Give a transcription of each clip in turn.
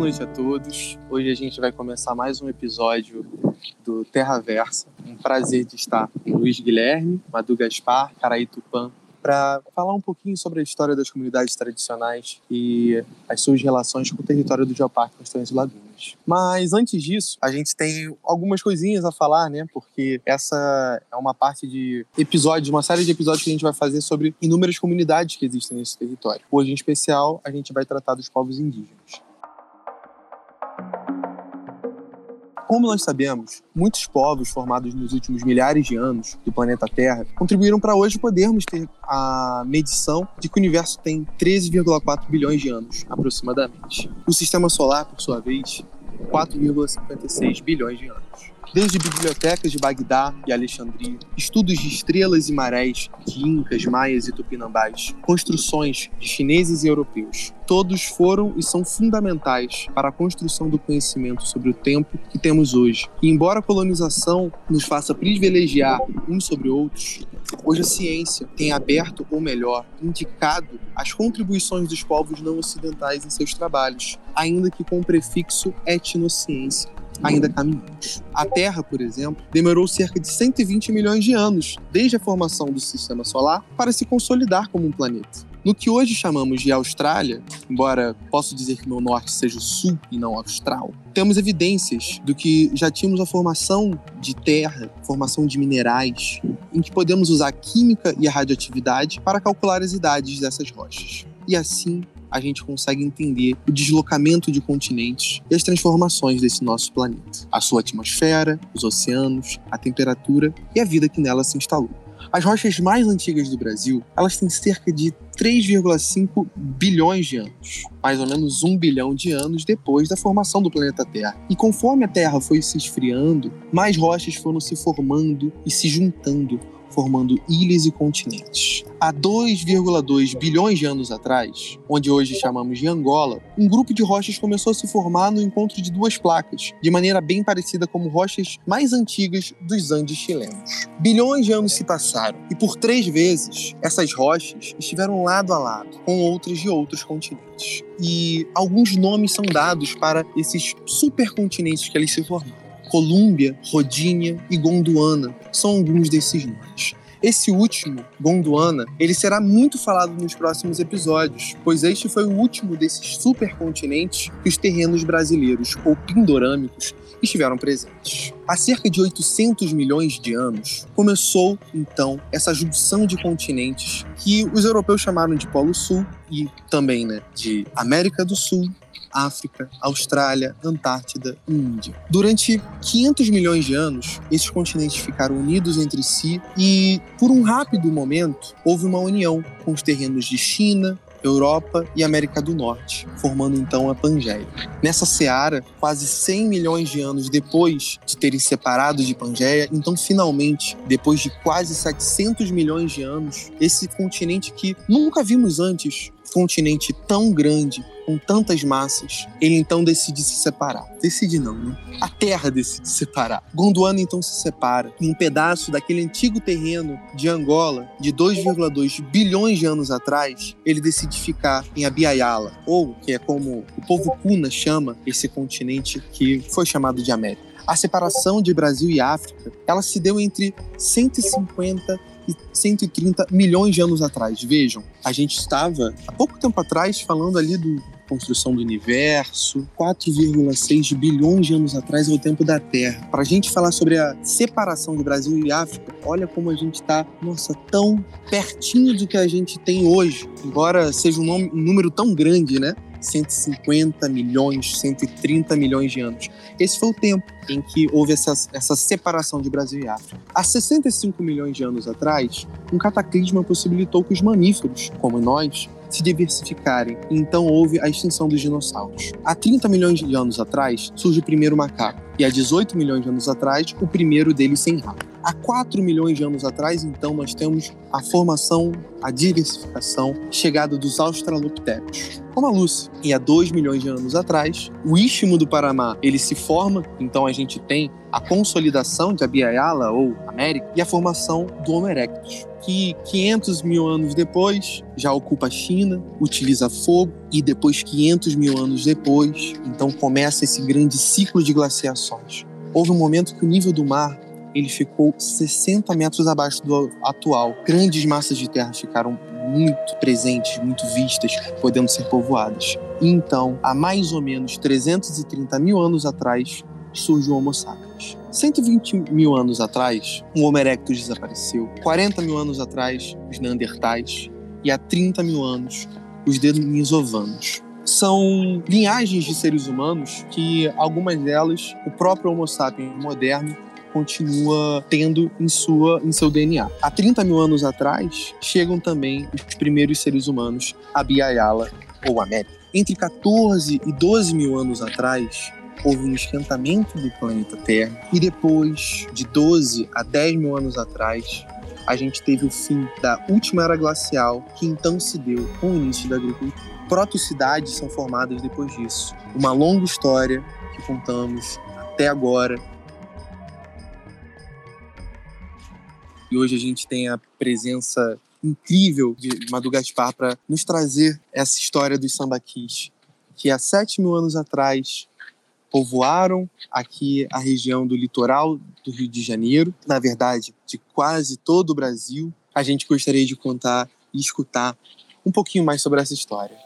Noite a todos. Hoje a gente vai começar mais um episódio do Terra Versa. Um prazer de estar com Luiz Guilherme, Madu Gaspar, Caraí Tupã, para falar um pouquinho sobre a história das comunidades tradicionais e as suas relações com o território do Geoparque Constância Lagoas. Mas antes disso, a gente tem algumas coisinhas a falar, né? Porque essa é uma parte de episódios, uma série de episódios que a gente vai fazer sobre inúmeras comunidades que existem nesse território. Hoje, em especial, a gente vai tratar dos povos indígenas. Como nós sabemos, muitos povos formados nos últimos milhares de anos do planeta Terra contribuíram para hoje podermos ter a medição de que o universo tem 13,4 bilhões de anos, aproximadamente. O sistema solar, por sua vez, 4,56 bilhões de anos desde bibliotecas de Bagdá e Alexandria, estudos de estrelas e marés de incas, maias e tupinambás, construções de chineses e europeus. Todos foram e são fundamentais para a construção do conhecimento sobre o tempo que temos hoje. E embora a colonização nos faça privilegiar uns sobre outros, hoje a ciência tem aberto, ou melhor, indicado as contribuições dos povos não ocidentais em seus trabalhos, ainda que com o prefixo etnociência ainda caminhamos. A Terra, por exemplo, demorou cerca de 120 milhões de anos, desde a formação do sistema solar, para se consolidar como um planeta. No que hoje chamamos de Austrália, embora posso dizer que no norte seja o sul e não austral, temos evidências do que já tínhamos a formação de terra, formação de minerais, em que podemos usar a química e a radioatividade para calcular as idades dessas rochas. E assim a gente consegue entender o deslocamento de continentes e as transformações desse nosso planeta, a sua atmosfera, os oceanos, a temperatura e a vida que nela se instalou. As rochas mais antigas do Brasil, elas têm cerca de 3,5 bilhões de anos, mais ou menos um bilhão de anos depois da formação do planeta Terra. E conforme a Terra foi se esfriando, mais rochas foram se formando e se juntando, formando ilhas e continentes. Há 2,2 bilhões de anos atrás, onde hoje chamamos de Angola, um grupo de rochas começou a se formar no encontro de duas placas, de maneira bem parecida como rochas mais antigas dos Andes chilenos. Bilhões de anos se passaram e por três vezes essas rochas estiveram lado a lado com outras de outros continentes. E alguns nomes são dados para esses supercontinentes que eles se formaram. Colômbia, Rodínia e Gondwana são alguns desses nomes. Esse último, Gondwana, ele será muito falado nos próximos episódios, pois este foi o último desses supercontinentes que os terrenos brasileiros ou pindorâmicos estiveram presentes. Há cerca de 800 milhões de anos, começou então essa junção de continentes que os europeus chamaram de Polo Sul e também né, de América do Sul, África, Austrália, Antártida e Índia. Durante 500 milhões de anos, esses continentes ficaram unidos entre si e, por um rápido momento, houve uma união com os terrenos de China, Europa e América do Norte, formando então a Pangeia. Nessa seara, quase 100 milhões de anos depois de terem separado de Pangeia, então finalmente, depois de quase 700 milhões de anos, esse continente que nunca vimos antes continente tão grande, com tantas massas, ele então decide se separar. Decide não, né? A Terra decide se separar. Gondwana então se separa em um pedaço daquele antigo terreno de Angola, de 2,2 bilhões de anos atrás, ele decide ficar em Abiayala, ou que é como o povo Kuna chama esse continente que foi chamado de América. A separação de Brasil e África, ela se deu entre 150 130 milhões de anos atrás. Vejam, a gente estava há pouco tempo atrás falando ali do construção do universo, 4,6 bilhões de anos atrás é o tempo da Terra. Para a gente falar sobre a separação do Brasil e África, olha como a gente está, nossa, tão pertinho do que a gente tem hoje, embora seja um, nome, um número tão grande, né? 150 milhões, 130 milhões de anos. Esse foi o tempo em que houve essa, essa separação de Brasil e África. Há 65 milhões de anos atrás, um cataclisma possibilitou que os mamíferos, como nós, se diversificarem, e então houve a extinção dos dinossauros. Há 30 milhões de anos atrás, surge o primeiro macaco, e há 18 milhões de anos atrás, o primeiro deles sem rabo. Há 4 milhões de anos atrás, então, nós temos a formação, a diversificação, chegada dos australopitecos, como a Lucy. E há 2 milhões de anos atrás, o Istmo do Paraná, ele se forma, então a gente tem a consolidação de Abiyala ou América e a formação do Homo erectus, que 500 mil anos depois já ocupa a China, utiliza fogo e depois 500 mil anos depois, então começa esse grande ciclo de glaciações. Houve um momento que o nível do mar ele ficou 60 metros abaixo do atual. Grandes massas de terra ficaram muito presentes, muito vistas, podendo ser povoadas. Então, há mais ou menos 330 mil anos atrás, surge o Homo sapiens. 120 mil anos atrás, o Homo erectus desapareceu. 40 mil anos atrás, os Neandertais. E há 30 mil anos, os denisovanos. São linhagens de seres humanos que, algumas delas, o próprio Homo sapiens moderno continua tendo em, sua, em seu DNA. Há 30 mil anos atrás, chegam também os primeiros seres humanos, a Biayala ou América. Entre 14 e 12 mil anos atrás, houve um esquentamento do planeta Terra e depois de 12 a 10 mil anos atrás, a gente teve o fim da última era glacial, que então se deu com o início da agricultura. Protocidades são formadas depois disso. Uma longa história que contamos até agora E hoje a gente tem a presença incrível de Madu Gaspar para nos trazer essa história dos sambaquis, que há sete mil anos atrás povoaram aqui a região do litoral do Rio de Janeiro, na verdade, de quase todo o Brasil. A gente gostaria de contar e escutar um pouquinho mais sobre essa história.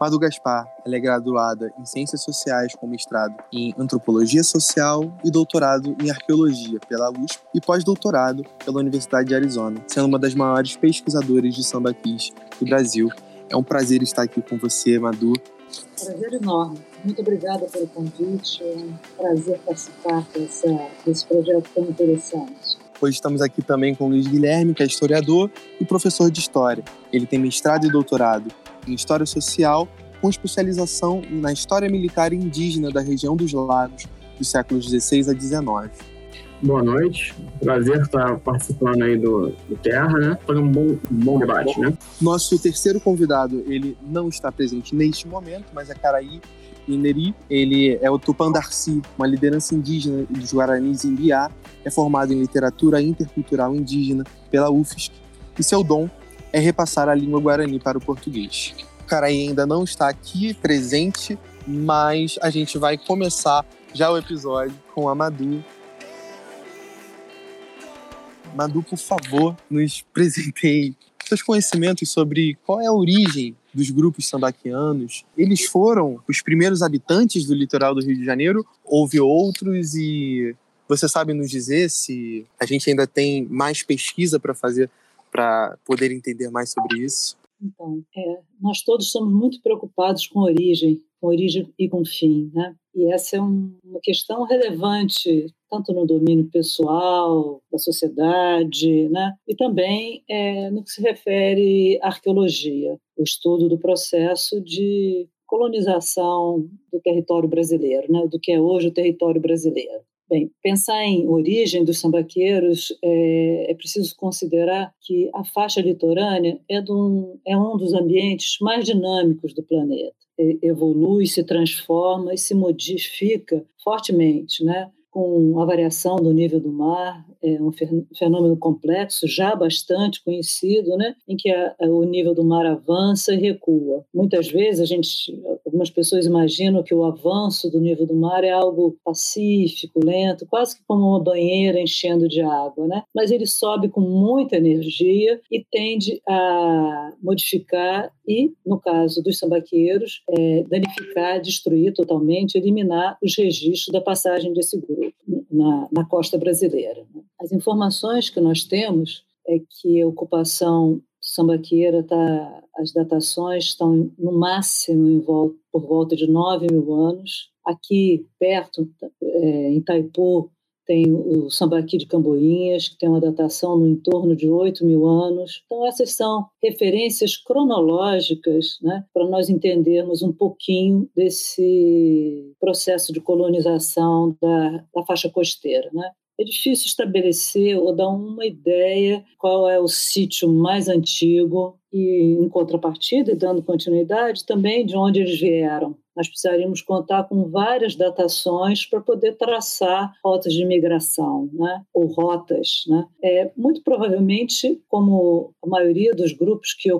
Madu Gaspar ela é graduada em Ciências Sociais com mestrado em Antropologia Social e doutorado em Arqueologia pela USP e pós-doutorado pela Universidade de Arizona, sendo uma das maiores pesquisadoras de sambaquis do Brasil. É um prazer estar aqui com você, Madu. Prazer enorme. Muito obrigada pelo convite. É um prazer participar dessa, desse projeto tão interessante. Hoje estamos aqui também com o Luiz Guilherme, que é historiador e professor de História. Ele tem mestrado e doutorado em História Social, com especialização na História Militar Indígena da região dos Lagos, dos séculos XVI a XIX. Boa noite, prazer estar participando aí do, do Terra, né? Foi um bom, um bom debate, né? Nosso terceiro convidado, ele não está presente neste momento, mas é Caraí Ineri. Ele é o Tupandarci, uma liderança indígena dos Guaranis em Biá. É formado em literatura intercultural indígena pela UFSC e seu dom é repassar a língua guarani para o português. O Caraí ainda não está aqui presente, mas a gente vai começar já o episódio com a Madu. Madu, por favor, nos presenteie seus conhecimentos sobre qual é a origem dos grupos sambaquianos. Eles foram os primeiros habitantes do litoral do Rio de Janeiro? Houve outros e você sabe nos dizer se a gente ainda tem mais pesquisa para fazer para poder entender mais sobre isso? Então, é, nós todos somos muito preocupados com origem, com origem e com fim, né? E essa é um, uma questão relevante tanto no domínio pessoal da sociedade, né? E também é, no que se refere à arqueologia, o estudo do processo de colonização do território brasileiro, né? Do que é hoje o território brasileiro. Bem, pensar em origem dos sambaqueiros é, é, preciso considerar que a faixa litorânea é, um, é um dos ambientes mais dinâmicos do planeta. evolui, se transforma e se modifica fortemente, né? Com a variação do nível do mar, é um fenômeno complexo, já bastante conhecido, né, em que a, a, o nível do mar avança e recua. Muitas vezes a gente, algumas pessoas imaginam que o avanço do nível do mar é algo pacífico, lento, quase que como uma banheira enchendo de água, né? Mas ele sobe com muita energia e tende a modificar e, no caso dos sambaqueiros, é, danificar, destruir totalmente, eliminar os registros da passagem desse grupo na, na costa brasileira. Né? As informações que nós temos é que a ocupação sambaqueira tá, as datações estão no máximo volta, por volta de 9 mil anos. Aqui perto, é, em Itaipu, tem o Sambaqui de Camboinhas, que tem uma datação no entorno de 8 mil anos. Então, essas são referências cronológicas né, para nós entendermos um pouquinho desse processo de colonização da, da faixa costeira. Né? é difícil estabelecer ou dar uma ideia qual é o sítio mais antigo e, em contrapartida, e dando continuidade, também de onde eles vieram. Nós precisaríamos contar com várias datações para poder traçar rotas de migração, né? ou rotas. Né? É, muito provavelmente, como a maioria dos grupos que,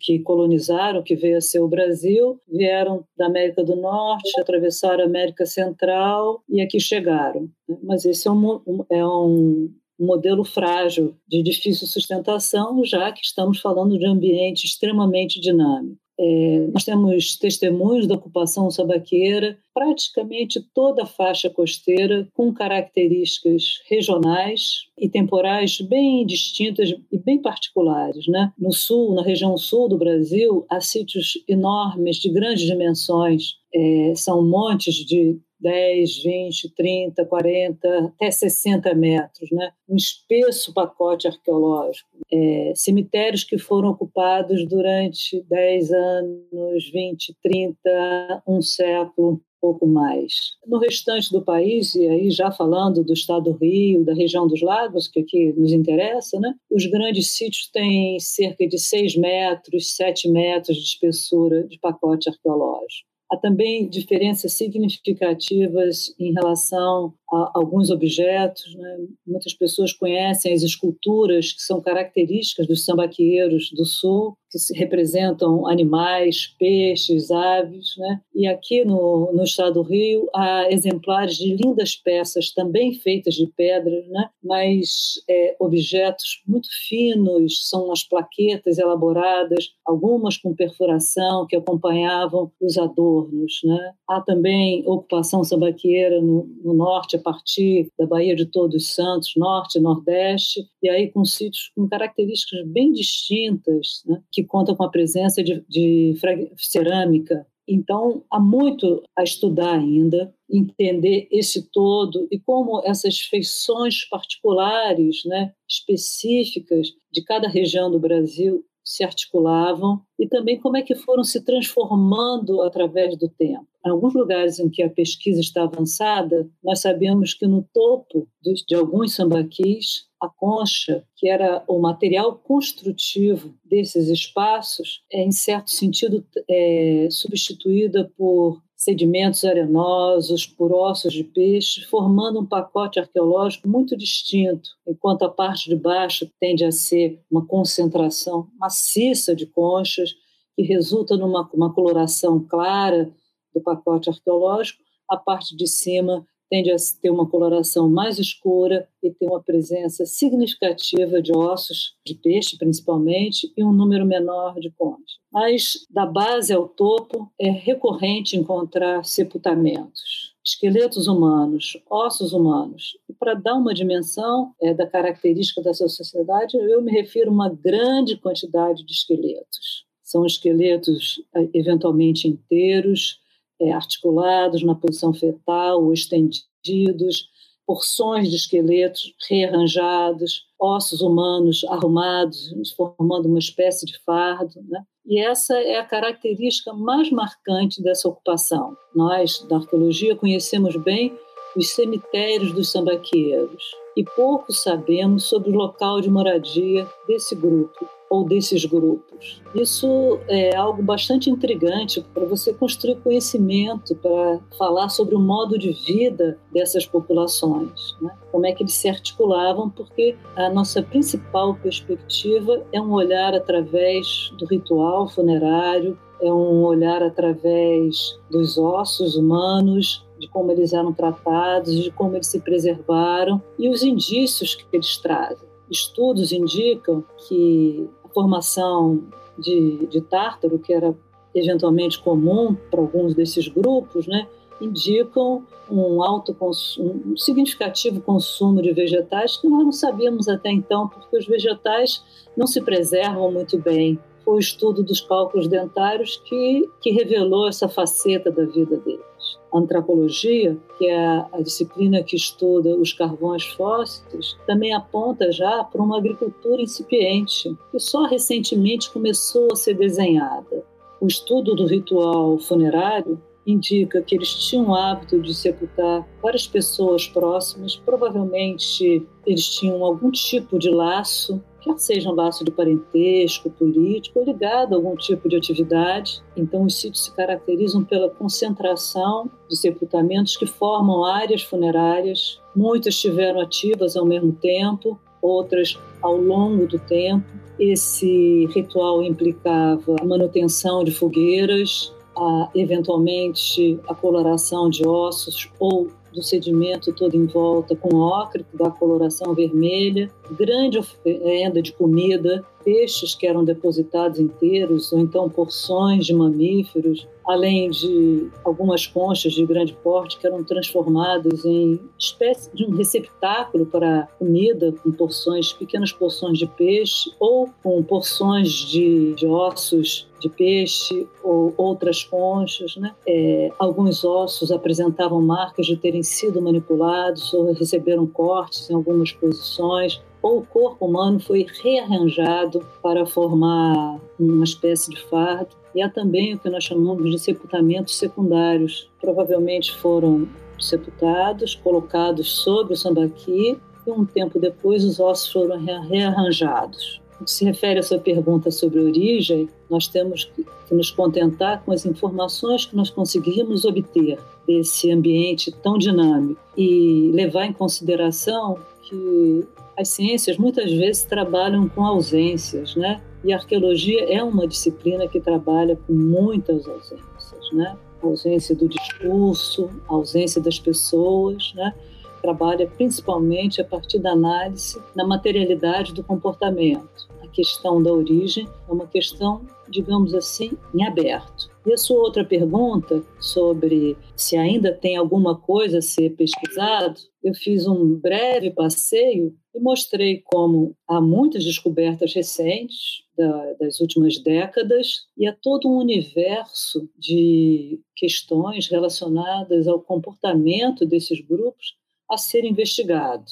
que colonizaram, que veio a ser o Brasil, vieram da América do Norte, atravessaram a América Central e aqui chegaram. Né? Mas esse é um, é um modelo frágil de difícil sustentação, já que estamos falando de ambiente extremamente dinâmico. É, nós temos testemunhos da ocupação sabaqueira, praticamente toda a faixa costeira, com características regionais e temporais bem distintas e bem particulares. Né? No sul, na região sul do Brasil, há sítios enormes, de grandes dimensões, é, são montes de 10, 20, 30, 40, até 60 metros, né? um espesso pacote arqueológico. É, cemitérios que foram ocupados durante 10 anos, 20, 30, um século, pouco mais. No restante do país, e aí já falando do estado do Rio, da região dos lagos, que aqui nos interessa, né? os grandes sítios têm cerca de 6 metros, 7 metros de espessura de pacote arqueológico. Há também diferenças significativas em relação a alguns objetos. Né? Muitas pessoas conhecem as esculturas que são características dos sambaqueiros do sul, que representam animais, peixes, aves. Né? E aqui no, no estado do Rio há exemplares de lindas peças, também feitas de pedra, né? mas é, objetos muito finos, são as plaquetas elaboradas, algumas com perfuração, que acompanhavam os adornos. Né? Há também ocupação sambaqueira no, no norte, partir da Baía de Todos Santos, norte nordeste, e aí com sítios com características bem distintas, né, que contam com a presença de, de cerâmica. Então, há muito a estudar ainda, entender esse todo e como essas feições particulares, né, específicas de cada região do Brasil se articulavam e também como é que foram se transformando através do tempo. Em alguns lugares em que a pesquisa está avançada, nós sabemos que no topo de alguns sambaquis, a concha, que era o material construtivo desses espaços, é, em certo sentido, é, substituída por sedimentos arenosos, por ossos de peixe, formando um pacote arqueológico muito distinto, enquanto a parte de baixo tende a ser uma concentração maciça de conchas, que resulta numa uma coloração clara do pacote arqueológico, a parte de cima tende a ter uma coloração mais escura e ter uma presença significativa de ossos de peixe, principalmente, e um número menor de conchas. Mas da base ao topo é recorrente encontrar sepultamentos, esqueletos humanos, ossos humanos. E para dar uma dimensão é, da característica dessa sociedade, eu me refiro a uma grande quantidade de esqueletos. São esqueletos é, eventualmente inteiros, é, articulados na posição fetal ou estendidos, porções de esqueletos rearranjados, ossos humanos arrumados, formando uma espécie de fardo. Né? E essa é a característica mais marcante dessa ocupação. Nós, da arqueologia, conhecemos bem os cemitérios dos sambaqueiros e pouco sabemos sobre o local de moradia desse grupo ou desses grupos. Isso é algo bastante intrigante para você construir conhecimento, para falar sobre o modo de vida dessas populações, né? como é que eles se articulavam, porque a nossa principal perspectiva é um olhar através do ritual funerário, é um olhar através dos ossos humanos, de como eles eram tratados, de como eles se preservaram e os indícios que eles trazem. Estudos indicam que formação de, de tártaro, que era eventualmente comum para alguns desses grupos, né, indicam um alto um significativo consumo de vegetais que nós não sabíamos até então, porque os vegetais não se preservam muito bem foi o estudo dos cálculos dentários que, que revelou essa faceta da vida deles. Antropologia, que é a disciplina que estuda os carvões fósseis, também aponta já para uma agricultura incipiente, que só recentemente começou a ser desenhada. O estudo do ritual funerário indica que eles tinham o hábito de sepultar várias pessoas próximas, provavelmente eles tinham algum tipo de laço quer seja um laço de parentesco, político ou ligado a algum tipo de atividade. Então, os sítios se caracterizam pela concentração de sepultamentos que formam áreas funerárias. Muitas estiveram ativas ao mesmo tempo, outras ao longo do tempo. Esse ritual implicava a manutenção de fogueiras, a, eventualmente a coloração de ossos ou do sedimento todo em volta com ócrito da coloração vermelha, grande oferenda de comida, peixes que eram depositados inteiros ou então porções de mamíferos, além de algumas conchas de grande porte que eram transformadas em espécie de um receptáculo para comida com porções, pequenas porções de peixe ou com porções de, de ossos de peixe ou outras conchas. Né? É, alguns ossos apresentavam marcas de terem sido manipulados ou receberam cortes em algumas posições ou o corpo humano foi rearranjado para formar uma espécie de fardo. E há também o que nós chamamos de sepultamentos secundários. Provavelmente foram sepultados, colocados sobre o sambaqui e um tempo depois os ossos foram rearranjados. No que se refere à sua pergunta sobre origem, nós temos que nos contentar com as informações que nós conseguimos obter desse ambiente tão dinâmico e levar em consideração que as ciências muitas vezes trabalham com ausências, né? E a arqueologia é uma disciplina que trabalha com muitas ausências, né? A ausência do discurso, a ausência das pessoas, né? Trabalha principalmente a partir da análise na materialidade do comportamento. A questão da origem é uma questão, digamos assim, em aberto. E a sua outra pergunta sobre se ainda tem alguma coisa a ser pesquisado, eu fiz um breve passeio e mostrei como há muitas descobertas recentes da, das últimas décadas e há todo um universo de questões relacionadas ao comportamento desses grupos a ser investigado.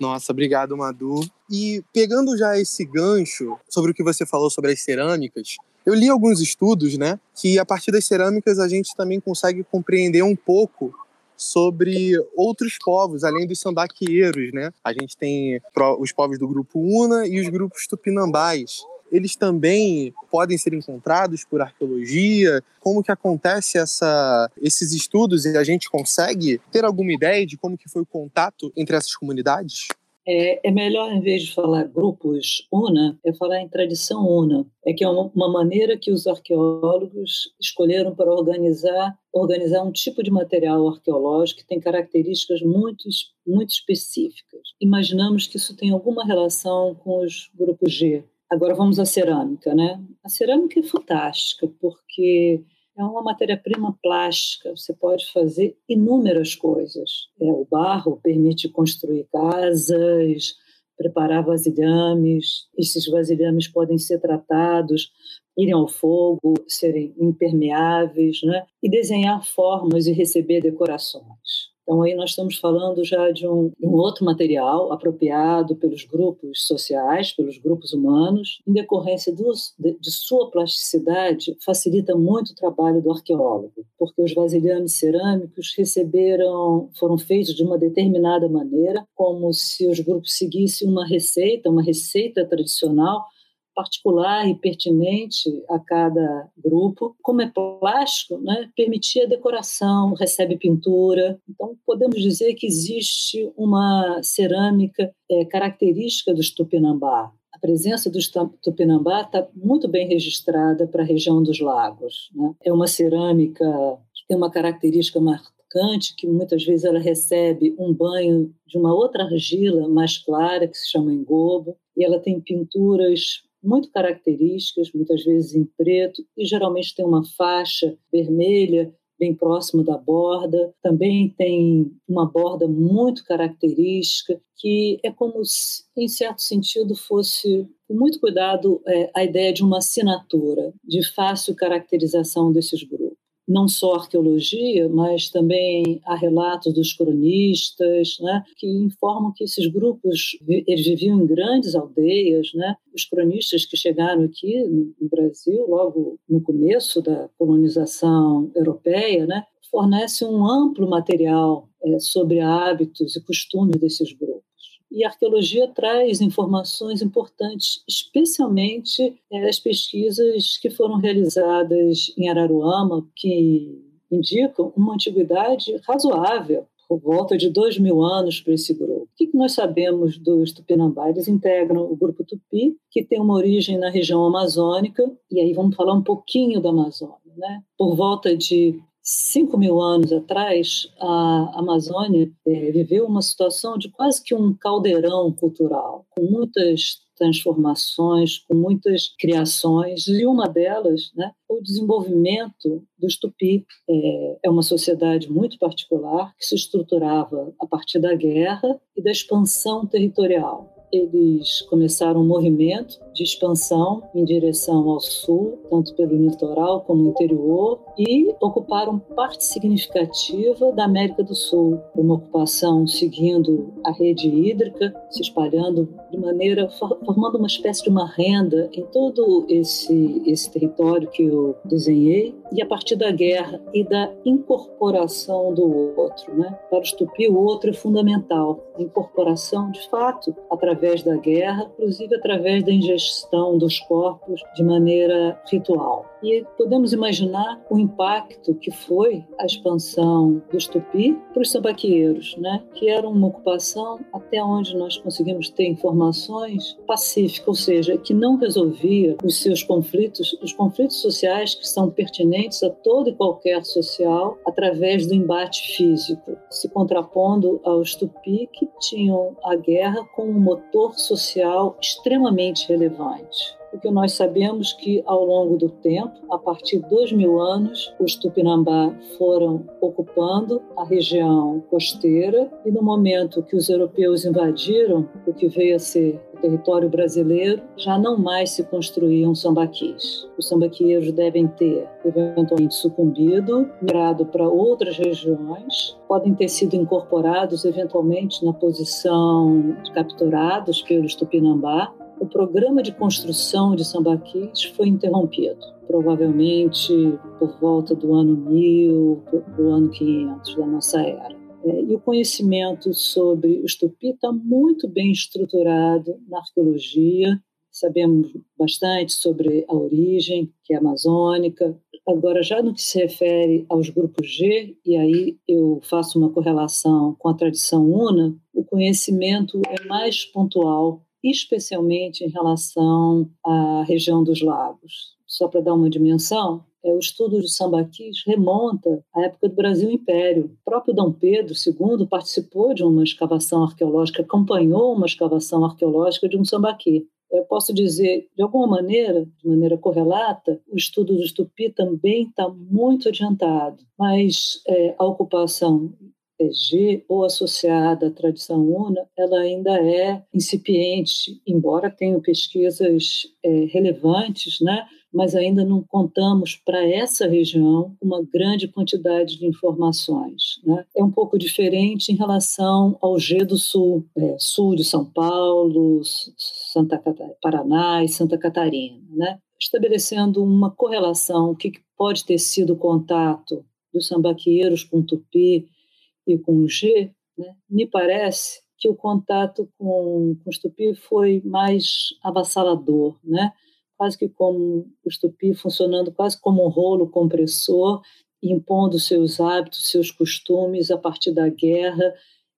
Nossa, obrigado, Madu. E pegando já esse gancho sobre o que você falou sobre as cerâmicas, eu li alguns estudos, né, que a partir das cerâmicas a gente também consegue compreender um pouco sobre outros povos, além dos sambaqueiros, né? A gente tem os povos do grupo Una e os grupos tupinambás. Eles também podem ser encontrados por arqueologia? Como que acontece essa, esses estudos e a gente consegue ter alguma ideia de como que foi o contato entre essas comunidades? É, é, melhor, em vez de falar grupos una, é falar em tradição una. É que é uma, uma maneira que os arqueólogos escolheram para organizar, organizar um tipo de material arqueológico que tem características muito, muito específicas. Imaginamos que isso tem alguma relação com os grupos G. Agora vamos à cerâmica, né? A cerâmica é fantástica porque é uma matéria-prima plástica, você pode fazer inúmeras coisas. É, o barro permite construir casas, preparar vasilhames, esses vasilhames podem ser tratados, irem ao fogo, serem impermeáveis, né? e desenhar formas e receber decorações. Então, aí nós estamos falando já de um, um, outro material apropriado pelos grupos sociais, pelos grupos humanos, em decorrência dos, de, de, sua plasticidade, facilita muito o trabalho do arqueólogo, porque os vasilhames cerâmicos receberam, foram feitos de uma determinada maneira, como se os grupos seguissem uma receita, uma receita tradicional, particular e pertinente a cada grupo. Como é plástico, né, permitia decoração, recebe pintura. Então, podemos dizer que existe uma cerâmica é, característica dos Tupinambá. A presença dos Tupinambá está muito bem registrada para a região dos lagos. Né? É uma cerâmica que tem uma característica marcante, que muitas vezes ela recebe um banho de uma outra argila mais clara, que se chama engobo, e ela tem pinturas muito características, muitas vezes em preto, e geralmente tem uma faixa vermelha bem próximo da borda. Também tem uma borda muito característica, que é como se, em certo sentido, fosse, com muito cuidado, é, a ideia de uma assinatura, de fácil caracterização desses grupos. Não só arqueologia, mas também há relatos dos cronistas, né, que informam que esses grupos eles viviam em grandes aldeias, né? Os cronistas que chegaram aqui no Brasil logo no começo da colonização europeia, né, fornecem um amplo material é, sobre hábitos e costumes desses grupos. E a arqueologia traz informações importantes, especialmente é, as pesquisas que foram realizadas em Araruama, que indicam uma antiguidade razoável, por volta de dois mil anos para esse grupo. O que nós sabemos dos Tupinambá? Eles integram o grupo Tupi, que tem uma origem na região amazônica, e aí vamos falar um pouquinho da Amazônia. Né? Por volta de 5 mil anos atrás, a Amazônia é, viveu uma situação de quase que um caldeirão cultural, com muitas transformações, com muitas criações, e uma delas, né, o desenvolvimento do Tupi. É, é uma sociedade muito particular que se estruturava a partir da guerra e da expansão territorial eles começaram um movimento de expansão em direção ao sul, tanto pelo litoral como interior, e ocuparam parte significativa da América do Sul, uma ocupação seguindo a rede hídrica, se espalhando de maneira formando uma espécie de uma renda em todo esse esse território que eu desenhei, e a partir da guerra e da incorporação do outro, né? Para os Tupi, o outro é fundamental, a incorporação de fato através através da guerra, inclusive através da ingestão dos corpos de maneira ritual. E podemos imaginar o impacto que foi a expansão dos tupi para os sambaqueiros, né? que era uma ocupação, até onde nós conseguimos ter informações, pacífica, ou seja, que não resolvia os seus conflitos, os conflitos sociais que são pertinentes a todo e qualquer social, através do embate físico, se contrapondo aos tupi que tinham a guerra como um motor social extremamente relevante porque nós sabemos que ao longo do tempo, a partir de dois mil anos, os Tupinambá foram ocupando a região costeira e no momento que os europeus invadiram o que veio a ser o território brasileiro, já não mais se construíam sambaquis. Os sambaquieiros devem ter eventualmente sucumbido, migrado para outras regiões, podem ter sido incorporados eventualmente na posição de capturados pelos Tupinambá, o programa de construção de sambaquis foi interrompido, provavelmente por volta do ano 1000, do ano 500 da nossa era. É, e o conhecimento sobre os tupi está muito bem estruturado na arqueologia. Sabemos bastante sobre a origem, que é amazônica. Agora, já no que se refere aos grupos G, e aí eu faço uma correlação com a tradição una, o conhecimento é mais pontual especialmente em relação à região dos lagos. Só para dar uma dimensão, é, o estudo de sambaquis remonta à época do Brasil Império. O próprio Dom Pedro II participou de uma escavação arqueológica, acompanhou uma escavação arqueológica de um sambaqui. Eu posso dizer, de alguma maneira, de maneira correlata, o estudo do Tupi também está muito adiantado, mas é, a ocupação Ou associada à tradição una, ela ainda é incipiente, embora tenham pesquisas é, relevantes, né? mas ainda não contamos para essa região uma grande quantidade de informações. Né? É um pouco diferente em relação ao G do Sul, é, sul de São Paulo, Santa Catarina, Paraná e Santa Catarina, né? estabelecendo uma correlação, o que pode ter sido o contato dos sambaqueiros com tupi e com G, né, me parece que o contato com, com os tupi foi mais avassalador, né? quase que como os tupi funcionando quase como um rolo compressor, impondo seus hábitos, seus costumes a partir da guerra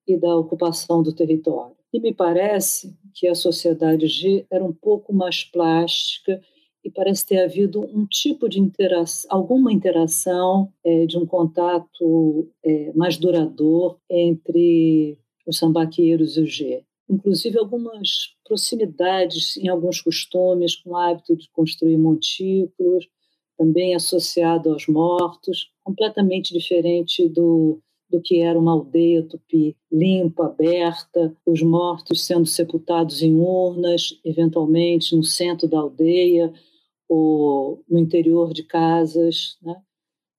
e da ocupação do território. E me parece que a sociedade G era um pouco mais plástica e parece ter havido um tipo de interação, alguma interação é, de um contato é, mais duradouro entre os sambaqueiros e o G. Inclusive algumas proximidades em alguns costumes, com o hábito de construir montículos, também associado aos mortos, completamente diferente do, do que era uma aldeia tupi limpa, aberta, os mortos sendo sepultados em urnas, eventualmente no centro da aldeia, ou no interior de casas, né?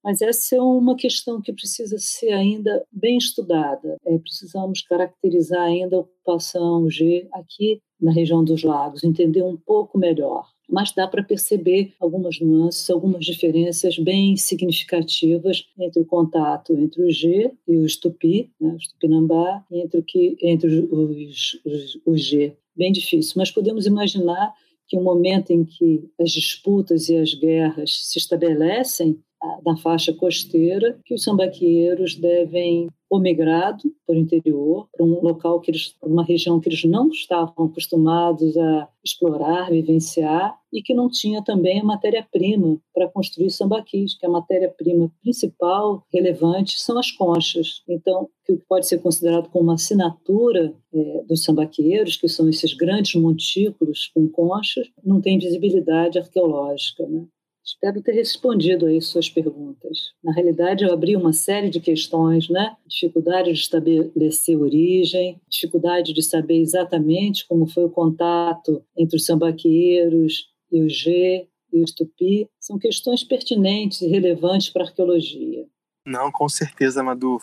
Mas essa é uma questão que precisa ser ainda bem estudada. É, precisamos caracterizar ainda a ocupação G aqui na região dos lagos, entender um pouco melhor. Mas dá para perceber algumas nuances, algumas diferenças bem significativas entre o contato entre o G e o Tupi, né, o Tupinambá, entre, o que, entre os, os, os G. Bem difícil, mas podemos imaginar que o momento em que as disputas e as guerras se estabelecem na faixa costeira, que os sambaqueiros devem ou migrado para o interior, para um local que eles, uma região que eles não estavam acostumados a explorar, vivenciar, e que não tinha também a matéria-prima para construir sambaquis, que a matéria-prima principal, relevante, são as conchas. Então, que pode ser considerado como uma assinatura é, dos sambaqueiros, que são esses grandes montículos com conchas, não tem visibilidade arqueológica. Né? Espero ter respondido aí suas perguntas. Na realidade, eu abri uma série de questões, né? Dificuldade de estabelecer origem, dificuldade de saber exatamente como foi o contato entre os sambaqueiros e o G e o Tupi. São questões pertinentes e relevantes para a arqueologia. Não, com certeza, Madu.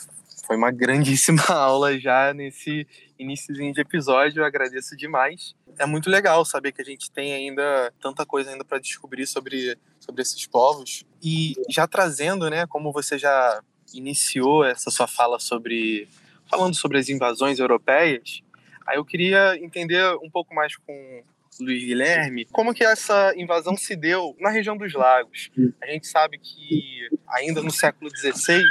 Foi uma grandíssima aula já nesse iníciozinho de episódio. Eu agradeço demais. É muito legal saber que a gente tem ainda tanta coisa ainda para descobrir sobre, sobre esses povos. E já trazendo, né, como você já iniciou essa sua fala sobre falando sobre as invasões europeias, aí eu queria entender um pouco mais com Luiz Guilherme, como que essa invasão se deu na região dos lagos. A gente sabe que ainda no século XVI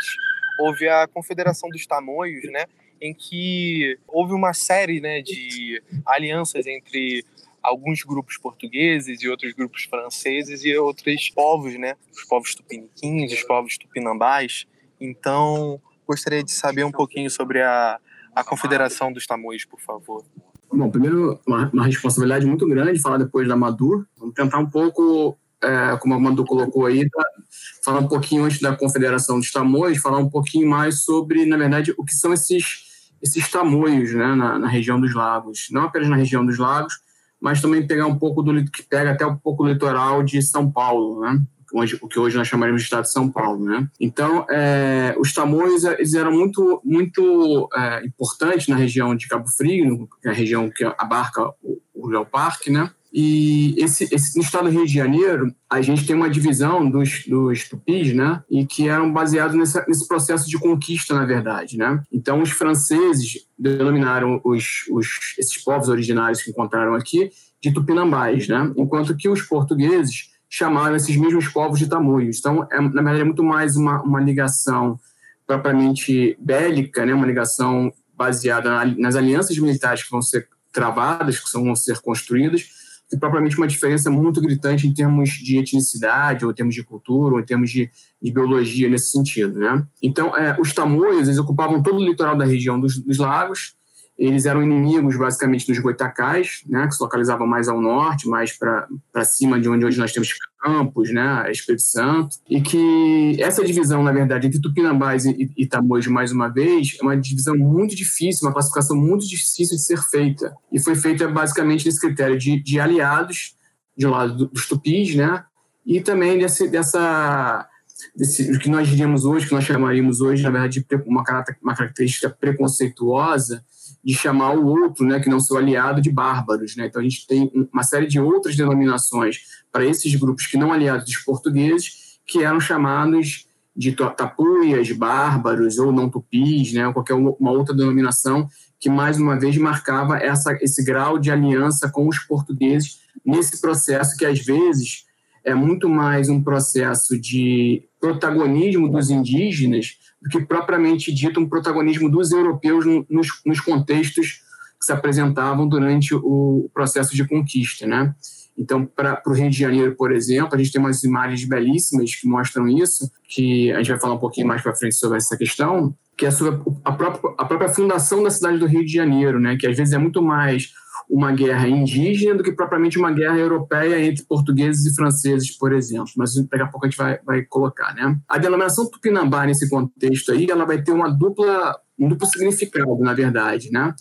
houve a Confederação dos Tamoios, né, em que houve uma série né, de alianças entre alguns grupos portugueses e outros grupos franceses e outros povos, né, os povos tupiniquins, os povos tupinambás. Então, gostaria de saber um pouquinho sobre a, a Confederação dos Tamoios, por favor. Bom, primeiro, uma, uma responsabilidade muito grande falar depois da Madur. Vamos tentar um pouco é, como a Manu colocou aí, falar um pouquinho antes da Confederação dos Tamoios, falar um pouquinho mais sobre, na verdade, o que são esses, esses tamoios né, na, na, região dos lagos. Não apenas na região dos lagos, mas também pegar um pouco do que pega até um pouco o litoral de São Paulo, né? Onde, o que hoje nós chamaremos de estado de São Paulo, né? Então, é, os tamoios eles eram muito muito é, importantes na região de Cabo Frio, que é a região que abarca o, o Geoparque, né? E esse, esse, no estado do Rio de Janeiro, a gente tem uma divisão dos, dos tupis, né? E que eram baseados nesse, nesse processo de conquista, na verdade, né? Então, os franceses denominaram os, os, esses povos originários que encontraram aqui de tupinambás, né? Enquanto que os portugueses chamaram esses mesmos povos de tamoios. Então, é, na verdade, é muito mais uma, uma ligação propriamente bélica, né? Uma ligação baseada nas alianças militares que vão ser travadas, que vão ser construídas, propriamente uma diferença muito gritante em termos de etnicidade, ou em termos de cultura, ou em termos de, de biologia nesse sentido. Né? Então, é, os tamoios eles ocupavam todo o litoral da região dos, dos lagos, eles eram inimigos basicamente dos goitacais, né, que se localizavam mais ao norte, mais para cima de onde hoje nós temos Campos, né, Espírito Santo, e que essa divisão, na verdade, entre Tupinambás e, Tamoios, mais uma vez, é uma divisão muito difícil, uma classificação muito difícil de ser feita, e foi feita basicamente nesse critério de, de aliados, de um lado dos tupis, né, e também desse, dessa o que nós diríamos hoje, que nós chamaríamos hoje, na verdade, de uma característica preconceituosa, de chamar o outro, né, que não seu aliado, de bárbaros. Né? Então a gente tem uma série de outras denominações para esses grupos que não aliados dos portugueses, que eram chamados de tapuias, bárbaros ou não tupis, né, ou qualquer uma outra denominação que mais uma vez marcava essa, esse grau de aliança com os portugueses nesse processo que às vezes é muito mais um processo de protagonismo dos indígenas do que propriamente dito um protagonismo dos europeus nos, nos contextos que se apresentavam durante o processo de conquista, né? Então, para o Rio de Janeiro, por exemplo, a gente tem umas imagens belíssimas que mostram isso, que a gente vai falar um pouquinho mais para frente sobre essa questão, que é sobre a própria, a própria fundação da cidade do Rio de Janeiro, né? Que às vezes é muito mais uma guerra indígena do que propriamente uma guerra europeia entre portugueses e franceses, por exemplo. Mas daqui a pouco a gente vai, vai colocar, né? A denominação Tupinambá, nesse contexto aí, ela vai ter uma dupla, um duplo significado, na verdade, né?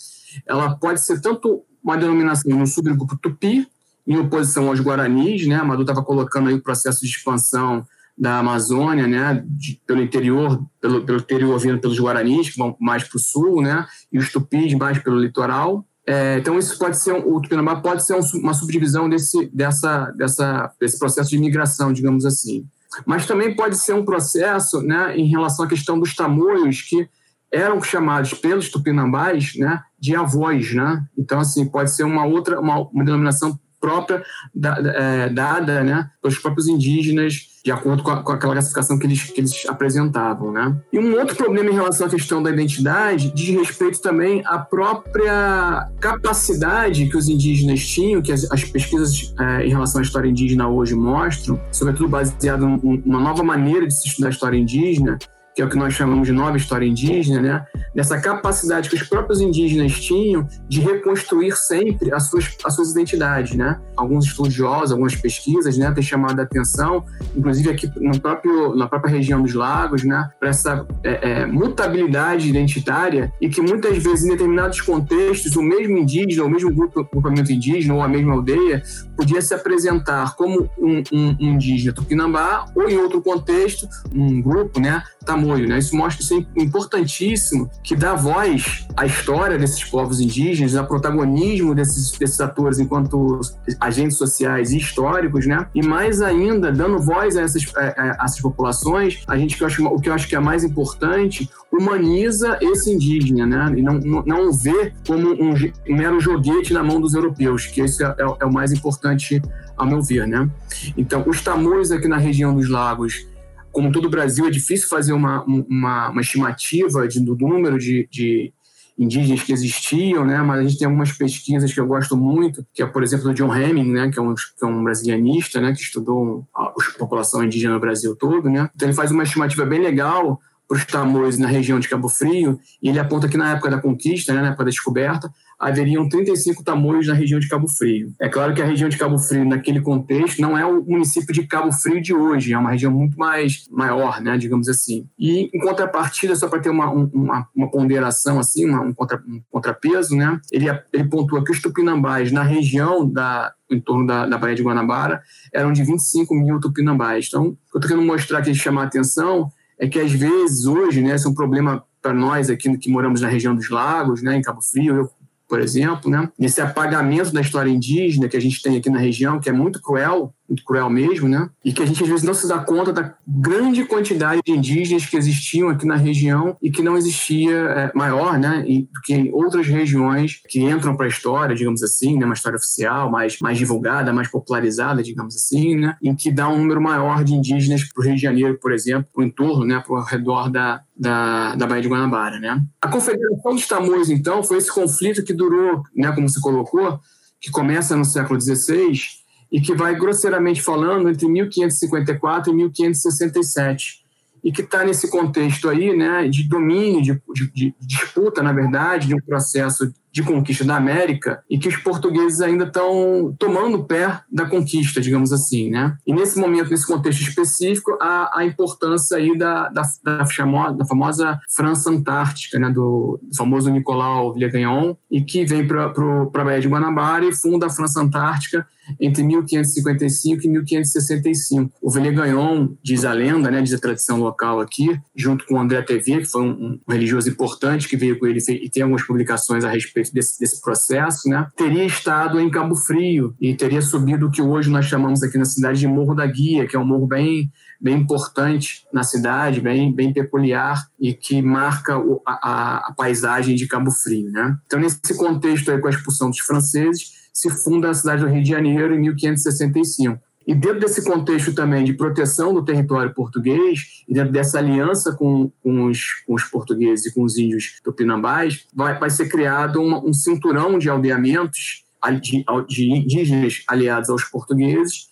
Ela pode ser tanto uma denominação no subgrupo Tupi, em oposição aos Guaranis, né? A Madu estava colocando aí o processo de expansão da Amazônia, né, de, pelo interior, pelo, pelo interior vindo pelos Guaranis, que vão mais para o sul, né, e os Tupis mais pelo litoral. É, então isso pode ser o Tupinambá pode ser um, uma subdivisão desse dessa, dessa desse processo de migração, digamos assim. Mas também pode ser um processo, né, em relação à questão dos tamoios que eram chamados pelos tupinambás, né, de avós, né? Então assim pode ser uma outra uma, uma denominação própria da, é, dada né, pelos próprios indígenas, de acordo com, a, com, aquela classificação que eles, que eles apresentavam. Né? E um outro problema em relação à questão da identidade diz respeito também à própria capacidade que os indígenas tinham, que as, as pesquisas é, em relação à história indígena hoje mostram, sobretudo baseado em uma nova maneira de se estudar a história indígena, que é o que nós chamamos de nova história indígena, né? dessa capacidade que os próprios indígenas tinham de reconstruir sempre as suas, as suas identidades. Né? Alguns estudiosos, algumas pesquisas né, têm chamado a atenção, inclusive aqui no próprio, na própria região dos lagos, né, para essa é, é, mutabilidade identitária e que muitas vezes em determinados contextos o mesmo indígena, o mesmo grupo, grupamento indígena ou a mesma aldeia podia se apresentar como um, um, um indígena tupinambá ou em outro contexto um grupo, né, tamoio. Né? Isso mostra isso é importantíssimo, que dá voz à história desses povos indígenas, ao protagonismo desses, desses atores enquanto agentes sociais e históricos, né? e mais ainda, dando voz a essas, a, a essas populações, a gente, que acho, o que eu acho que é mais importante, humaniza esse indígena, né? e não, não, não vê como um, um mero joguete na mão dos europeus, que isso é, é, é o mais importante ao meu ver, né? Então, os tamoios aqui na região dos lagos, como todo o Brasil, é difícil fazer uma, uma, uma estimativa de, do número de, de, indígenas que existiam, né? mas a gente tem algumas pesquisas que eu gosto muito, que é, por exemplo, do John Hemming, né? que, é um, que é um brasilianista, né? que estudou a, a população indígena no Brasil todo. Né? Então, ele faz uma estimativa bem legal para os tamoios na região de Cabo Frio, e ele aponta que na época da conquista, né, na época da descoberta, haveriam 35 tamoios na região de Cabo Frio. É claro que a região de Cabo Frio, naquele contexto, não é o município de Cabo Frio de hoje, é uma região muito mais maior, né, digamos assim. E, em contrapartida, só para ter uma, uma, uma, ponderação, assim, uma, um, contra, um contrapeso, né, ele, ele pontua que os tupinambás na região da, em torno da, da Baía de Guanabara eram de 25 mil tupinambás. Então, eu estou querendo mostrar aqui, chamar a atenção, é que às vezes hoje, né, esse é um problema para nós aqui que moramos na região dos lagos, né, em Cabo Frio, eu por exemplo, né? Esse apagamento da história indígena que a gente tem aqui na região, que é muito cruel, muito cruel mesmo, né? E que a gente às vezes não se dá conta da grande quantidade de indígenas que existiam aqui na região e que não existia é, maior, né? do que em outras regiões que entram para a história, digamos assim, né? Uma história oficial, mais, mais divulgada, mais popularizada, digamos assim, né? Em que dá um número maior de indígenas para o Rio de Janeiro, por exemplo, para o entorno, né? Para o redor da, da, da Baía de Guanabara, né? A Confederação dos Tamoios, então, foi esse conflito que durou, né? Como se colocou, que começa no século XVI e que vai, grosseiramente falando, entre 1554 e 1567, e que está nesse contexto aí, né, de domínio, de, de, de, disputa, na verdade, de um processo de conquista da América e que os portugueses ainda estão tomando pé da conquista, digamos assim, né? E nesse momento, nesse contexto específico, a, a importância aí da, da, da, famosa, da famosa França Antártica, né? Do, do famoso Nicolau Villegagnon, e que vem para a Baía de Guanabara e funda a França Antártica entre 1555 e 1565. O Villegagnon, diz a lenda, né, diz a tradição local aqui, junto com André TV, que foi um, um religioso importante que veio com ele e tem algumas publicações a respeito desse, desse processo, né, teria estado em Cabo Frio e teria subido o que hoje nós chamamos aqui na cidade de Morro da Guia, que é um morro bem, bem importante na cidade, bem, bem peculiar e que marca o, a, a, paisagem de Cabo Frio. Né? Então, nesse contexto aí, com a expulsão dos franceses, se funda a cidade do Rio de Janeiro em 1565. E dentro desse contexto também de proteção do território português, e dentro dessa aliança com, com, os, com os, portugueses e com os índios tupinambás, vai, vai ser criado uma, um cinturão de aldeamentos de, de indígenas aliados aos portugueses,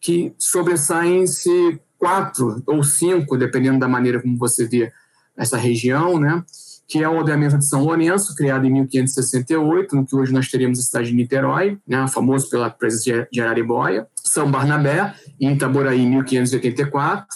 que sobressaem-se quatro ou cinco, dependendo da maneira como você vê essa região, né? Que é o aldeamento de São Lourenço, criado em 1568, no que hoje nós teríamos a cidade de Niterói, né, famoso pela presença de Araribóia, São Barnabé, em Itaboraí, em 1584,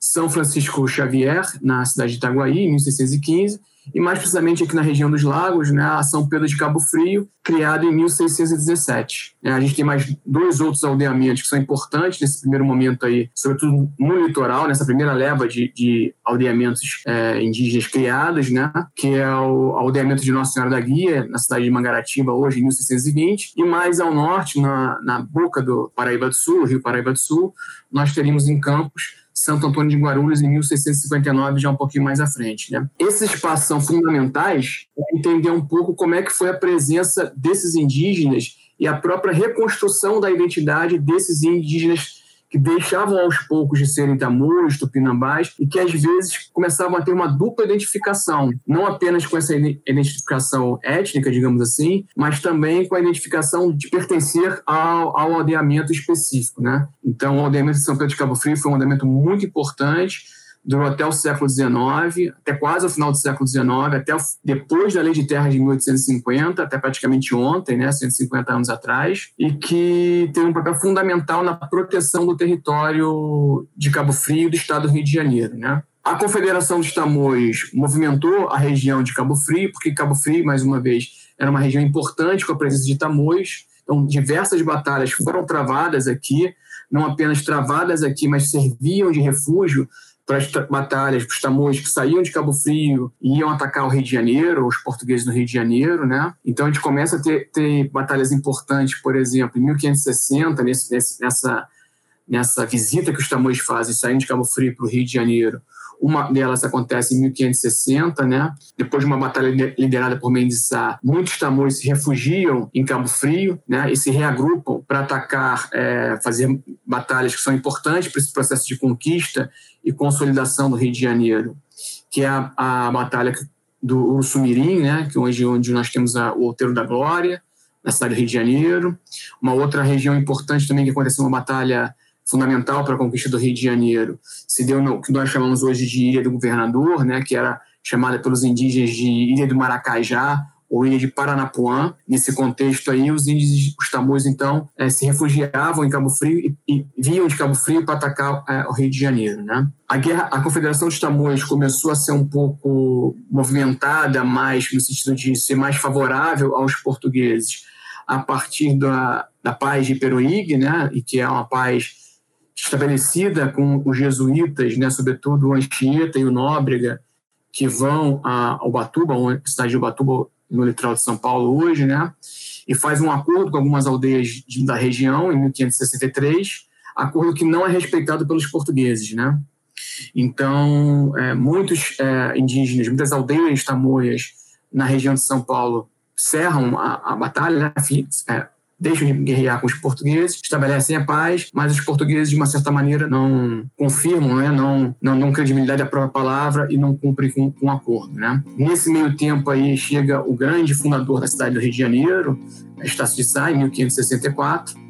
São Francisco Xavier, na cidade de Itaguaí, em 1615, e mais precisamente aqui na região dos lagos, né, a São Pedro de Cabo Frio, criada em 1617. É, a gente tem mais dois outros aldeamentos que são importantes nesse primeiro momento aí, sobretudo no litoral, nessa primeira leva de, de aldeamentos é, indígenas criados, né, que é o aldeamento de Nossa Senhora da Guia, na cidade de Mangaratiba, hoje em 1620, e mais ao norte, na, na boca do Paraíba do Sul, Rio Paraíba do Sul, nós teríamos em Campos Santo Antônio de Guarulhos em 1659, já um pouquinho mais à frente. Né? Esses espaços são fundamentais para entender um pouco como é que foi a presença desses indígenas e a própria reconstrução da identidade desses indígenas que deixavam aos poucos de serem tamoios, tupinambás, e que às vezes começavam a ter uma dupla identificação, não apenas com essa identificação étnica, digamos assim, mas também com a identificação de pertencer ao, ao aldeamento específico. Né? Então, o aldeamento de São Pedro de Cabo Frio foi um aldeamento muito importante, durou até o século XIX, até quase o final do século XIX, até depois da Lei de Terras de 1850, até praticamente ontem, né, 150 anos atrás, e que tem um papel fundamental na proteção do território de Cabo Frio do estado do Rio de Janeiro. Né? A Confederação dos Tamoios movimentou a região de Cabo Frio, porque Cabo Frio, mais uma vez, era uma região importante com a presença de tamoios, então diversas batalhas foram travadas aqui, não apenas travadas aqui, mas serviam de refúgio para as batalhas, para os tamoios que saíam de Cabo Frio e iam atacar o Rio de Janeiro, os portugueses no Rio de Janeiro, né? Então a gente começa a ter, ter batalhas importantes, por exemplo, em 1560, nesse, nessa, nessa visita que os tamoios fazem, saindo de Cabo Frio para o Rio de Janeiro, uma delas acontece em 1560, né? Depois de uma batalha liderada por Mendes Sá, muitos tamoios se refugiam em Cabo Frio, né? E se reagrupam para atacar, é, fazer batalhas que são importantes para esse processo de conquista e consolidação do Rio de Janeiro, que é a, a batalha do Ursumirim, né? Que é hoje onde nós temos a, o Outeiro da Glória, na cidade do Rio de Janeiro. Uma outra região importante também que aconteceu uma batalha fundamental para a conquista do Rio de Janeiro se deu no que nós chamamos hoje de Ilha do Governador, né, que era chamada pelos indígenas de Ilha do Maracajá ou Ilha de Paranapuã. Nesse contexto aí, os índios, os tamoios, então, é, se refugiavam em Cabo Frio e, e vinham de Cabo Frio para atacar é, o Rio de Janeiro, né? A guerra, a Confederação dos Tamoios começou a ser um pouco movimentada, mais no sentido de ser mais favorável aos portugueses a partir da, da paz de Peruígue, né? E que é uma paz estabelecida com os jesuítas, né, sobretudo o Anchieta e o Nóbrega, que vão a Ubatuba, a cidade de Ubatuba, no litoral de São Paulo hoje, né, e faz um acordo com algumas aldeias de, da região em 1563, acordo que não é respeitado pelos portugueses, né. Então, é, muitos é, indígenas, muitas aldeias tamoias na região de São Paulo cerram a, a batalha, né, é, deixam de guerrear com os portugueses, estabelecem a paz, mas os portugueses, de uma certa maneira, não confirmam, né? não, não dão credibilidade à própria palavra e não cumprem com, com o acordo. Né? Nesse meio tempo aí chega o grande fundador da cidade do Rio de Janeiro, Estácio de Sá, em 1564,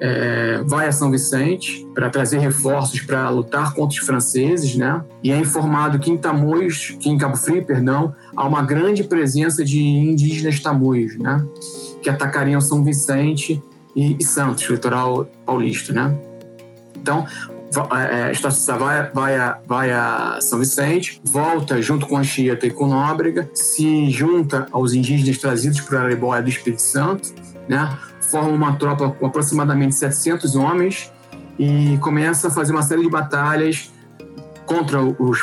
é, vai a São Vicente para trazer reforços para lutar contra os franceses, né? E é informado que em Tamoios, que em Cabo Frio, perdão, há uma grande presença de indígenas tamoios, né? Que atacariam São Vicente e, e Santos, litoral paulista, né? Então, é, é vai, vai, a, vai a São Vicente, volta junto com a Chieta e com Nóbrega, se junta aos indígenas trazidos por Araribóia do Espírito Santo, né? forma uma tropa com aproximadamente 700 homens e começa a fazer uma série de batalhas contra os,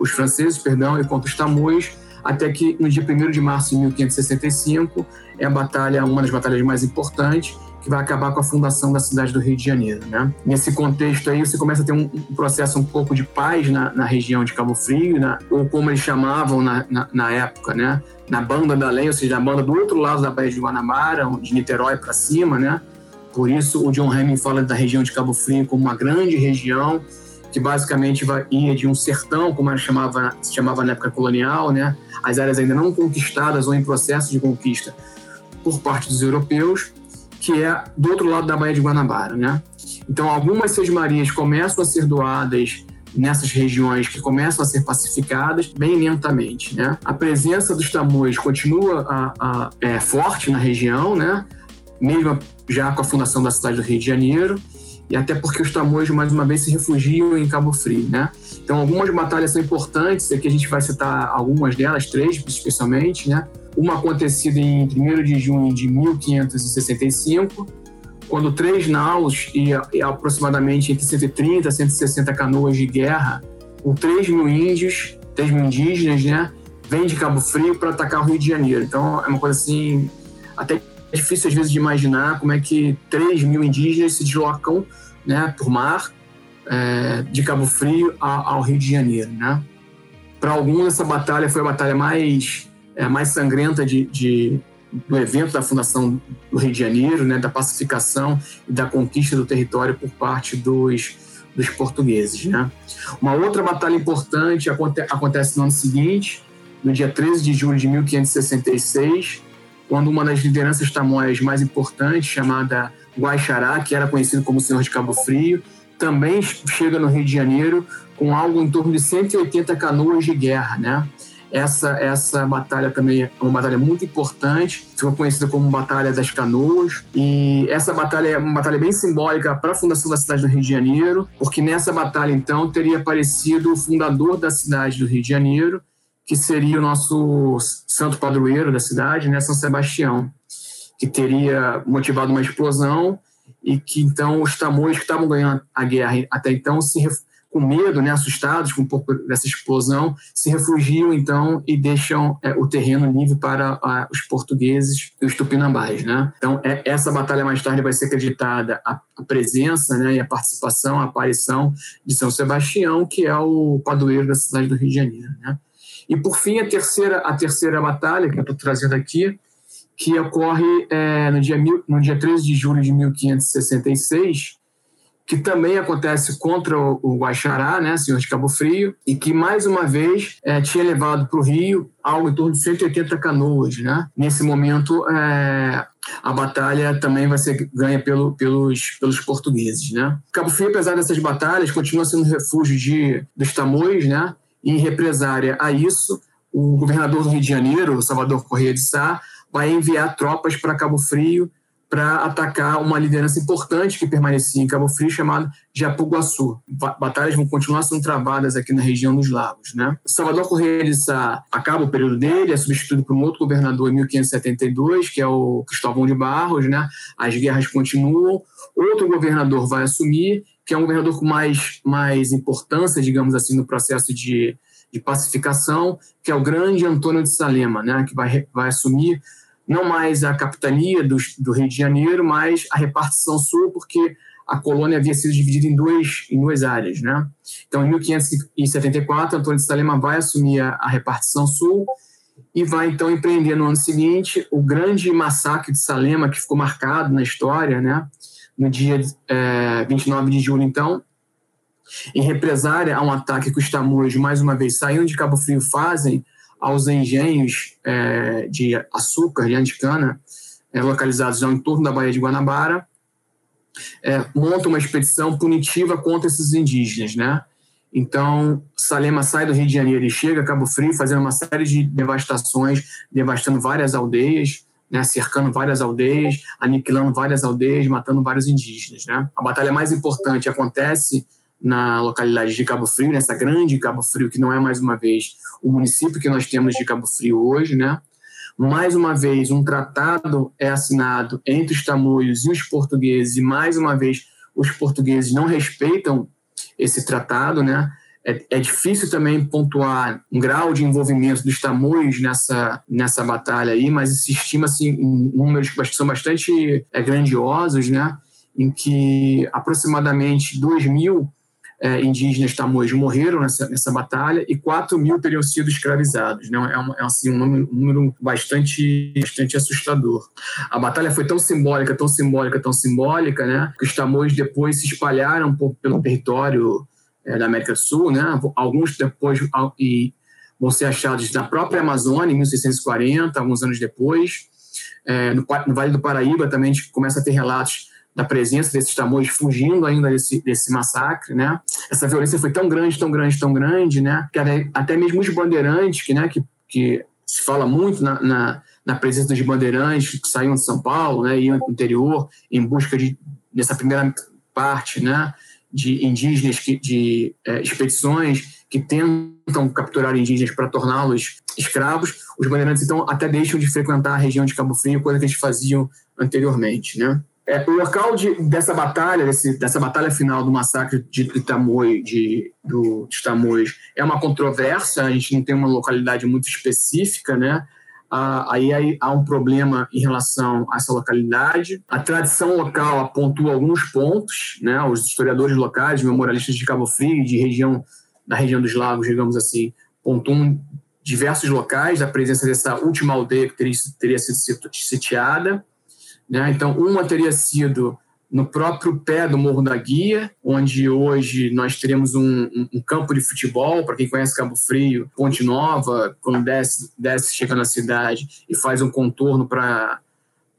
os franceses perdão, e contra os tamoios, até que no dia 1 de março de 1565 é a batalha, uma das batalhas mais importantes, que vai acabar com a fundação da cidade do Rio de Janeiro. Né? Nesse contexto aí, você começa a ter um, processo um pouco de paz na, na região de Cabo Frio, ou como eles chamavam na, na, na, época, né? na Banda da Lei, ou seja, a banda do outro lado da Baía de Guanabara, de Niterói para cima. Né? Por isso, o John Hemming fala da região de Cabo Frio como uma grande região, que basicamente ia de um sertão, como era chamava, se chamava na época colonial, né? as áreas ainda não conquistadas ou em processo de conquista, por parte dos europeus, que é do outro lado da Baía de Guanabara, né? Então, algumas sesmarias começam a ser doadas nessas regiões que começam a ser pacificadas bem lentamente, né? A presença dos tamoios continua a, a, é, forte na região, né? Mesmo já com a fundação da cidade do Rio de Janeiro, e até porque os tamoios, mais uma vez, se refugiam em Cabo Frio, né? Então, algumas batalhas são importantes, aqui a gente vai citar algumas delas, três especialmente, né? Uma acontecida em 1 de junho de 1565, quando três naus e, e aproximadamente entre 130 e 160 canoas de guerra, com 3 mil índios, 3 mil indígenas, né? Vêm de Cabo Frio para atacar o Rio de Janeiro. Então, é uma coisa assim, até difícil às vezes de imaginar como é que 3 mil indígenas se deslocam né, por mar é, de Cabo Frio ao, Rio de Janeiro. Né? Para alguns, essa batalha foi a batalha mais, é, mais sangrenta de, de, do evento da fundação do Rio de Janeiro, né, da pacificação e da conquista do território por parte dos, dos portugueses. Né? Uma outra batalha importante aconte, acontece no ano seguinte, no dia 13 de julho de 1566, quando uma das lideranças tamoias mais importantes, chamada Guaixará, que era conhecido como Senhor de Cabo Frio, também chega no Rio de Janeiro com algo em torno de 180 canoas de guerra, né? Essa, essa batalha também é uma batalha muito importante, ficou conhecida como Batalha das Canoas. E essa batalha é uma batalha bem simbólica para a fundação da cidade do Rio de Janeiro, porque nessa batalha, então, teria aparecido o fundador da cidade do Rio de Janeiro, que seria o nosso santo padroeiro da cidade, né, São Sebastião, que teria motivado uma explosão e que então os tamoios que estavam ganhando a guerra até então se com medo, né, assustados com um pouco dessa explosão, se refugiam então e deixam é, o terreno livre para a, os portugueses e os tupinambás, né? Então é, essa batalha mais tarde vai ser acreditada a, a, presença, né, e a participação, a aparição de São Sebastião, que é o padroeiro da cidade do Rio de Janeiro, né? E, por fim, a terceira, a terceira batalha que eu estou trazendo aqui, que ocorre é, no, dia mil, no dia 13 de julho de 1566, que também acontece contra o Guaxará, né, senhor de Cabo Frio, e que mais uma vez é, tinha levado para o Rio algo em torno de 180 canoas. Né? Nesse momento, é, a batalha também vai ser ganha pelo, pelos, pelos portugueses. Né? Cabo Frio, apesar dessas batalhas, continua sendo refúgio de, dos tamoios, né? Em represária a isso, o governador do Rio de Janeiro, Salvador Correia de Sá, vai enviar tropas para Cabo Frio para atacar uma liderança importante que permanecia em Cabo Frio, chamada Japuguaçu. Batalhas vão continuar sendo travadas aqui na região dos lagos. Né? Salvador Correia de Sá acaba o período dele, é substituído por um outro governador em 1572, que é o Cristóvão de Barros. Né? As guerras continuam. Outro governador vai assumir que é um governador com mais, mais importância, digamos assim, no processo de, de pacificação, que é o grande Antônio de Salema, né, que vai, vai assumir não mais a capitania do, do Rio de Janeiro, mas a repartição sul, porque a colônia havia sido dividida em, dois, em duas áreas. Né? Então, em 1574, Antônio de Salema vai assumir a, a repartição sul e vai, então, empreender no ano seguinte o grande massacre de Salema, que ficou marcado na história, né? No dia é, 29 de julho, então, em represária a um ataque que os tamoios, mais uma vez, saindo de Cabo Frio, fazem aos engenhos é, de açúcar, de cana, é, localizados ao entorno da Baía de Guanabara, é, montam uma expedição punitiva contra esses indígenas, né? Então, Salema sai do Rio de Janeiro e chega a Cabo Frio, fazendo uma série de devastações, devastando várias aldeias, né, cercando várias aldeias, aniquilando várias aldeias, matando vários indígenas. Né? A batalha mais importante acontece na localidade de Cabo Frio, nessa grande Cabo Frio, que não é mais uma vez o município que nós temos de Cabo Frio hoje, né? Mais uma vez, um tratado é assinado entre os tamoios e os portugueses, e mais uma vez, os portugueses não respeitam esse tratado, né? É, é, difícil também pontuar um grau de envolvimento dos tamoios nessa, nessa batalha aí, mas se estima assim, números que são bastante é, grandiosos, né? em que aproximadamente 2 mil é, indígenas tamoios morreram nessa, nessa batalha e 4 mil teriam sido escravizados. Né? É, é assim, um, número, um número bastante, bastante assustador. A batalha foi tão simbólica, tão simbólica, tão simbólica, né? que os tamoios depois se espalharam por, pelo território é, da América do Sul, né? Alguns depois e vão ser achados na própria Amazônia em 1640, alguns anos depois. É, no, no, Vale do Paraíba também a gente começa a ter relatos da presença desses tamoios fugindo ainda desse, desse massacre, né? Essa violência foi tão grande, tão grande, tão grande, né? Que até mesmo os bandeirantes, que, né, que, que se fala muito na, na, na presença dos bandeirantes que saíam de São Paulo, né, iam para o interior em busca de, dessa primeira parte, né, de indígenas, que, de é, expedições que tentam capturar indígenas para torná-los escravos, os bandeirantes então até deixam de frequentar a região de Cabo Frio, coisa que eles faziam anteriormente, né? É, o local de, dessa batalha, desse, dessa batalha final do massacre de Itamoi, de, do, de é uma controvérsia, a gente não tem uma localidade muito específica, né? Aí, há um problema em relação a essa localidade. A tradição local pontua alguns pontos, né? Os historiadores locais, memorialistas de Cabo Frio, de região da região dos lagos, digamos assim, pontuam diversos locais da presença dessa última aldeia que teria, teria sido sitiada. Né? Então, uma teria sido no próprio pé do Morro da Guia, onde hoje nós teremos um, um, campo de futebol, para quem conhece Cabo Frio, Ponte Nova, quando desce, desce chega na cidade e faz um contorno para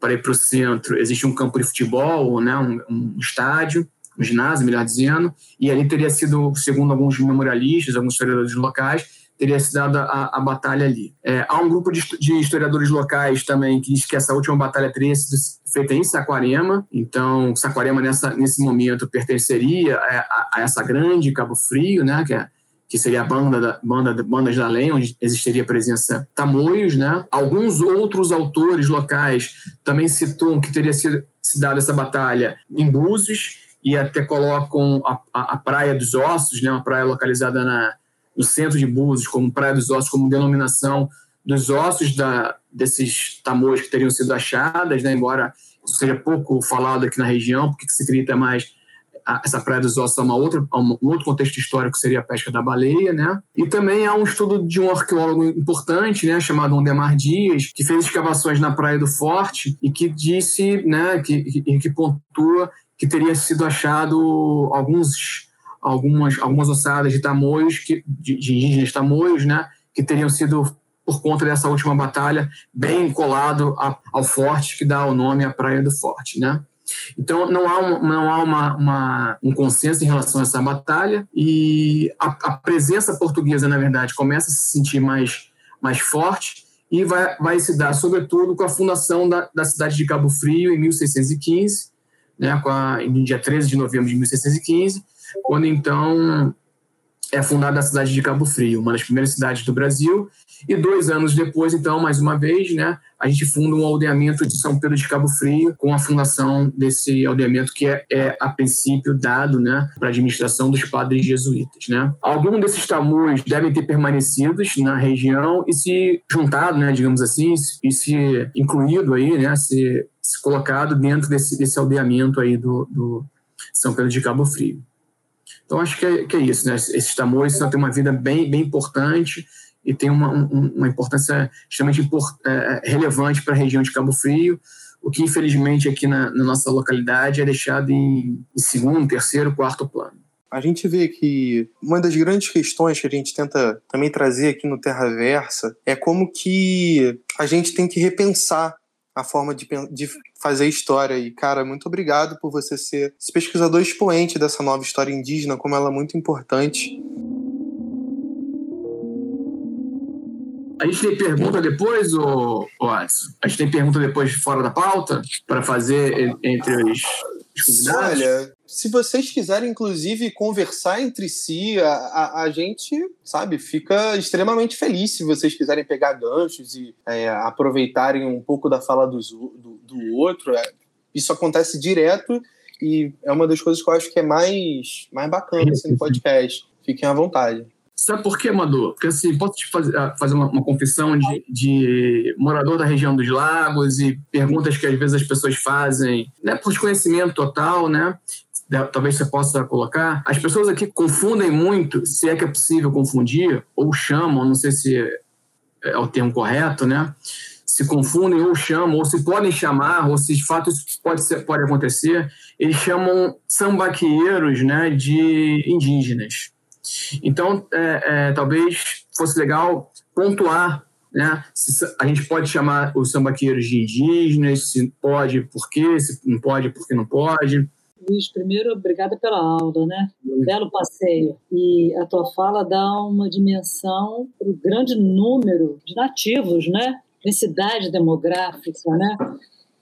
ir para o centro, existe um campo de futebol, né? um, um estádio, um ginásio, melhor dizendo, e ali teria sido, segundo alguns memorialistas, alguns historiadores locais, teria se dado a, a batalha ali. É, há um grupo de, de, historiadores locais também que diz que essa última batalha teria sido feita em Saquarema, então Saquarema nessa, nesse momento pertenceria a, a, a essa grande Cabo Frio, né, que, é, que seria a banda da, banda Bandas da Além, onde existiria a presença Tamoios, né? Alguns outros autores locais também situam que teria sido se dado essa batalha em Búzios e até colocam a, a, a Praia dos Ossos, né, uma praia localizada na no centro de Búzios, como Praia dos Ossos, como denominação dos ossos da, desses tamoios que teriam sido achadas, né, embora isso seja pouco falado aqui na região, porque se acredita mais essa Praia dos Ossos a uma outra, a um outro contexto histórico seria a pesca da baleia, né? E também há um estudo de um arqueólogo importante, né, chamado Ondemar Dias, que fez escavações na Praia do Forte e que disse, né, que, que, que pontua que teria sido achado alguns algumas, algumas ossadas de tamoios, que, de, de indígenas tamoios, né, que teriam sido, por conta dessa última batalha, bem colado a, ao forte que dá o nome à Praia do Forte. Né? Então, não há, um, não há uma, uma, um consenso em relação a essa batalha e a, a, presença portuguesa, na verdade, começa a se sentir mais, mais forte e vai, vai se dar, sobretudo, com a fundação da, da cidade de Cabo Frio em 1615, né, com a, em dia 13 de novembro de 1615, quando então é fundada a cidade de Cabo Frio, uma das primeiras cidades do Brasil, e dois anos depois, então, mais uma vez, né, a gente funda um aldeamento de São Pedro de Cabo Frio, com a fundação desse aldeamento que é, é a princípio dado né, para a administração dos padres jesuítas. Né. Alguns desses tamus devem ter permanecido na região e se juntado, né, digamos assim, e se incluído aí, né, se, se colocado dentro desse, desse aldeamento aí do, do São Pedro de Cabo Frio. Então, acho que é, que é isso, né? Esses tamoios têm uma vida bem, bem importante e tem uma, um, uma importância extremamente import, é, relevante para a região de Cabo Frio, o que, infelizmente, aqui na, na nossa localidade é deixado em, em segundo, terceiro, quarto plano. A gente vê que uma das grandes questões que a gente tenta também trazer aqui no Terra Versa é como que a gente tem que repensar a forma de, de fazer história. E, cara, muito obrigado por você ser esse pesquisador expoente dessa nova história indígena, como ela é muito importante. A gente tem pergunta depois, ou, Watson? A gente tem pergunta depois fora da pauta para fazer entre os? Olha, se vocês quiserem, inclusive, conversar entre si, a, a, a, gente, sabe, fica extremamente feliz se vocês quiserem pegar ganchos e é, aproveitarem um pouco da fala do, do, do outro. É, isso acontece direto e é uma das coisas que eu acho que é mais, mais bacana assim, no podcast. Fiquem à vontade. Sabe por quê, Madu? Porque assim, posso te fazer, ah, fazer uma, uma confissão de, de, morador da região dos lagos e perguntas que às vezes as pessoas fazem, né, por desconhecimento total, né? talvez você possa colocar. As pessoas aqui confundem muito, se é que é possível confundir, ou chamam, não sei se é o termo correto, né? Se confundem ou chamam, ou se podem chamar, ou se de fato isso pode, ser, pode acontecer, eles chamam sambaqueiros né, de indígenas. Então, é, é, talvez fosse legal pontuar né? Se a gente pode chamar os sambaqueiros de indígenas, se pode, por quê, se não pode, por que não pode. Luiz, primeiro, obrigada pela aula, né? Belo passeio. E a tua fala dá uma dimensão para o grande número de nativos, né? Densidade demográfica, né?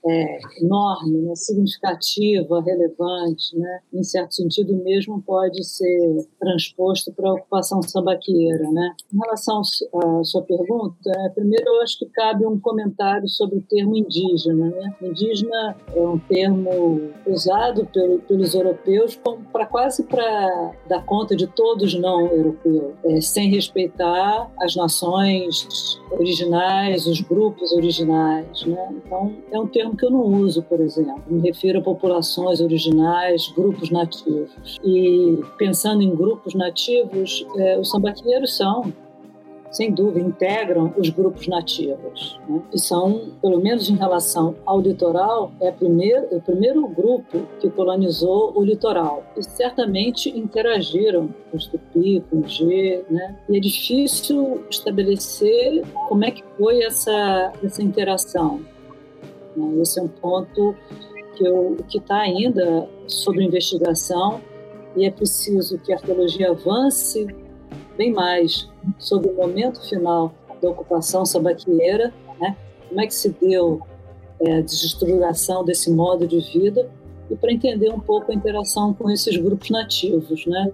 É, enorme, né, significativa, relevante, né, em certo sentido mesmo pode ser transposto para a ocupação sambaqueira. Né. Em relação à sua pergunta, é, primeiro eu acho que cabe um comentário sobre o termo indígena. Né. Indígena é um termo usado pelo, pelos europeus para quase para dar conta de todos não europeus, é, sem respeitar as nações originais, os grupos originais. Né. Então é um termo que eu não uso, por exemplo. Me refiro a populações originais, grupos nativos. E pensando em grupos nativos, é, os sambaqueiros são sem dúvida, integram os grupos nativos, né? que são, pelo menos em relação ao litoral, é, primeiro, é o primeiro grupo que colonizou o litoral. E certamente interagiram com os Tupi, com o G, né? e é difícil estabelecer como é que foi essa, essa interação. Esse é um ponto que está ainda sob investigação e é preciso que a arqueologia avance bem mais sobre o momento final da ocupação sambaqueira, né? como é que se deu é, a desestruturação desse modo de vida e para entender um pouco a interação com esses grupos nativos, né?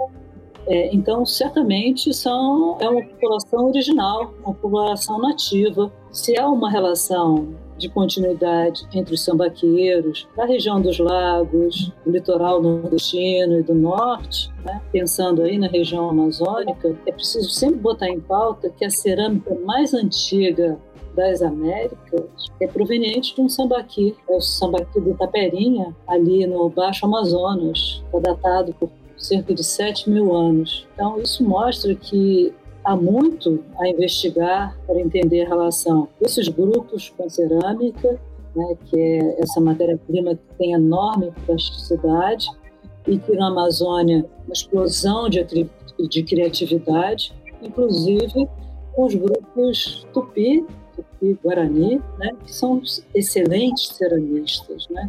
É, então, certamente são é uma população original, uma população nativa. Se há uma relação de continuidade entre os sambaqueiros da região dos lagos, do litoral nordestino e do norte, né? pensando aí na região amazônica, é preciso sempre botar em pauta que a cerâmica mais antiga das Américas é proveniente de um sambaqui, é o sambaqui do Taperinha, ali no Baixo Amazonas, está datado por cerca de 7 mil anos. Então, isso mostra que há muito a investigar para entender a relação desses grupos com cerâmica, né, que é essa matéria-prima que tem enorme plasticidade e que na Amazônia uma explosão de, de criatividade, inclusive com os grupos Tupi, Tupi Guarani, né, que são excelentes ceramistas, né?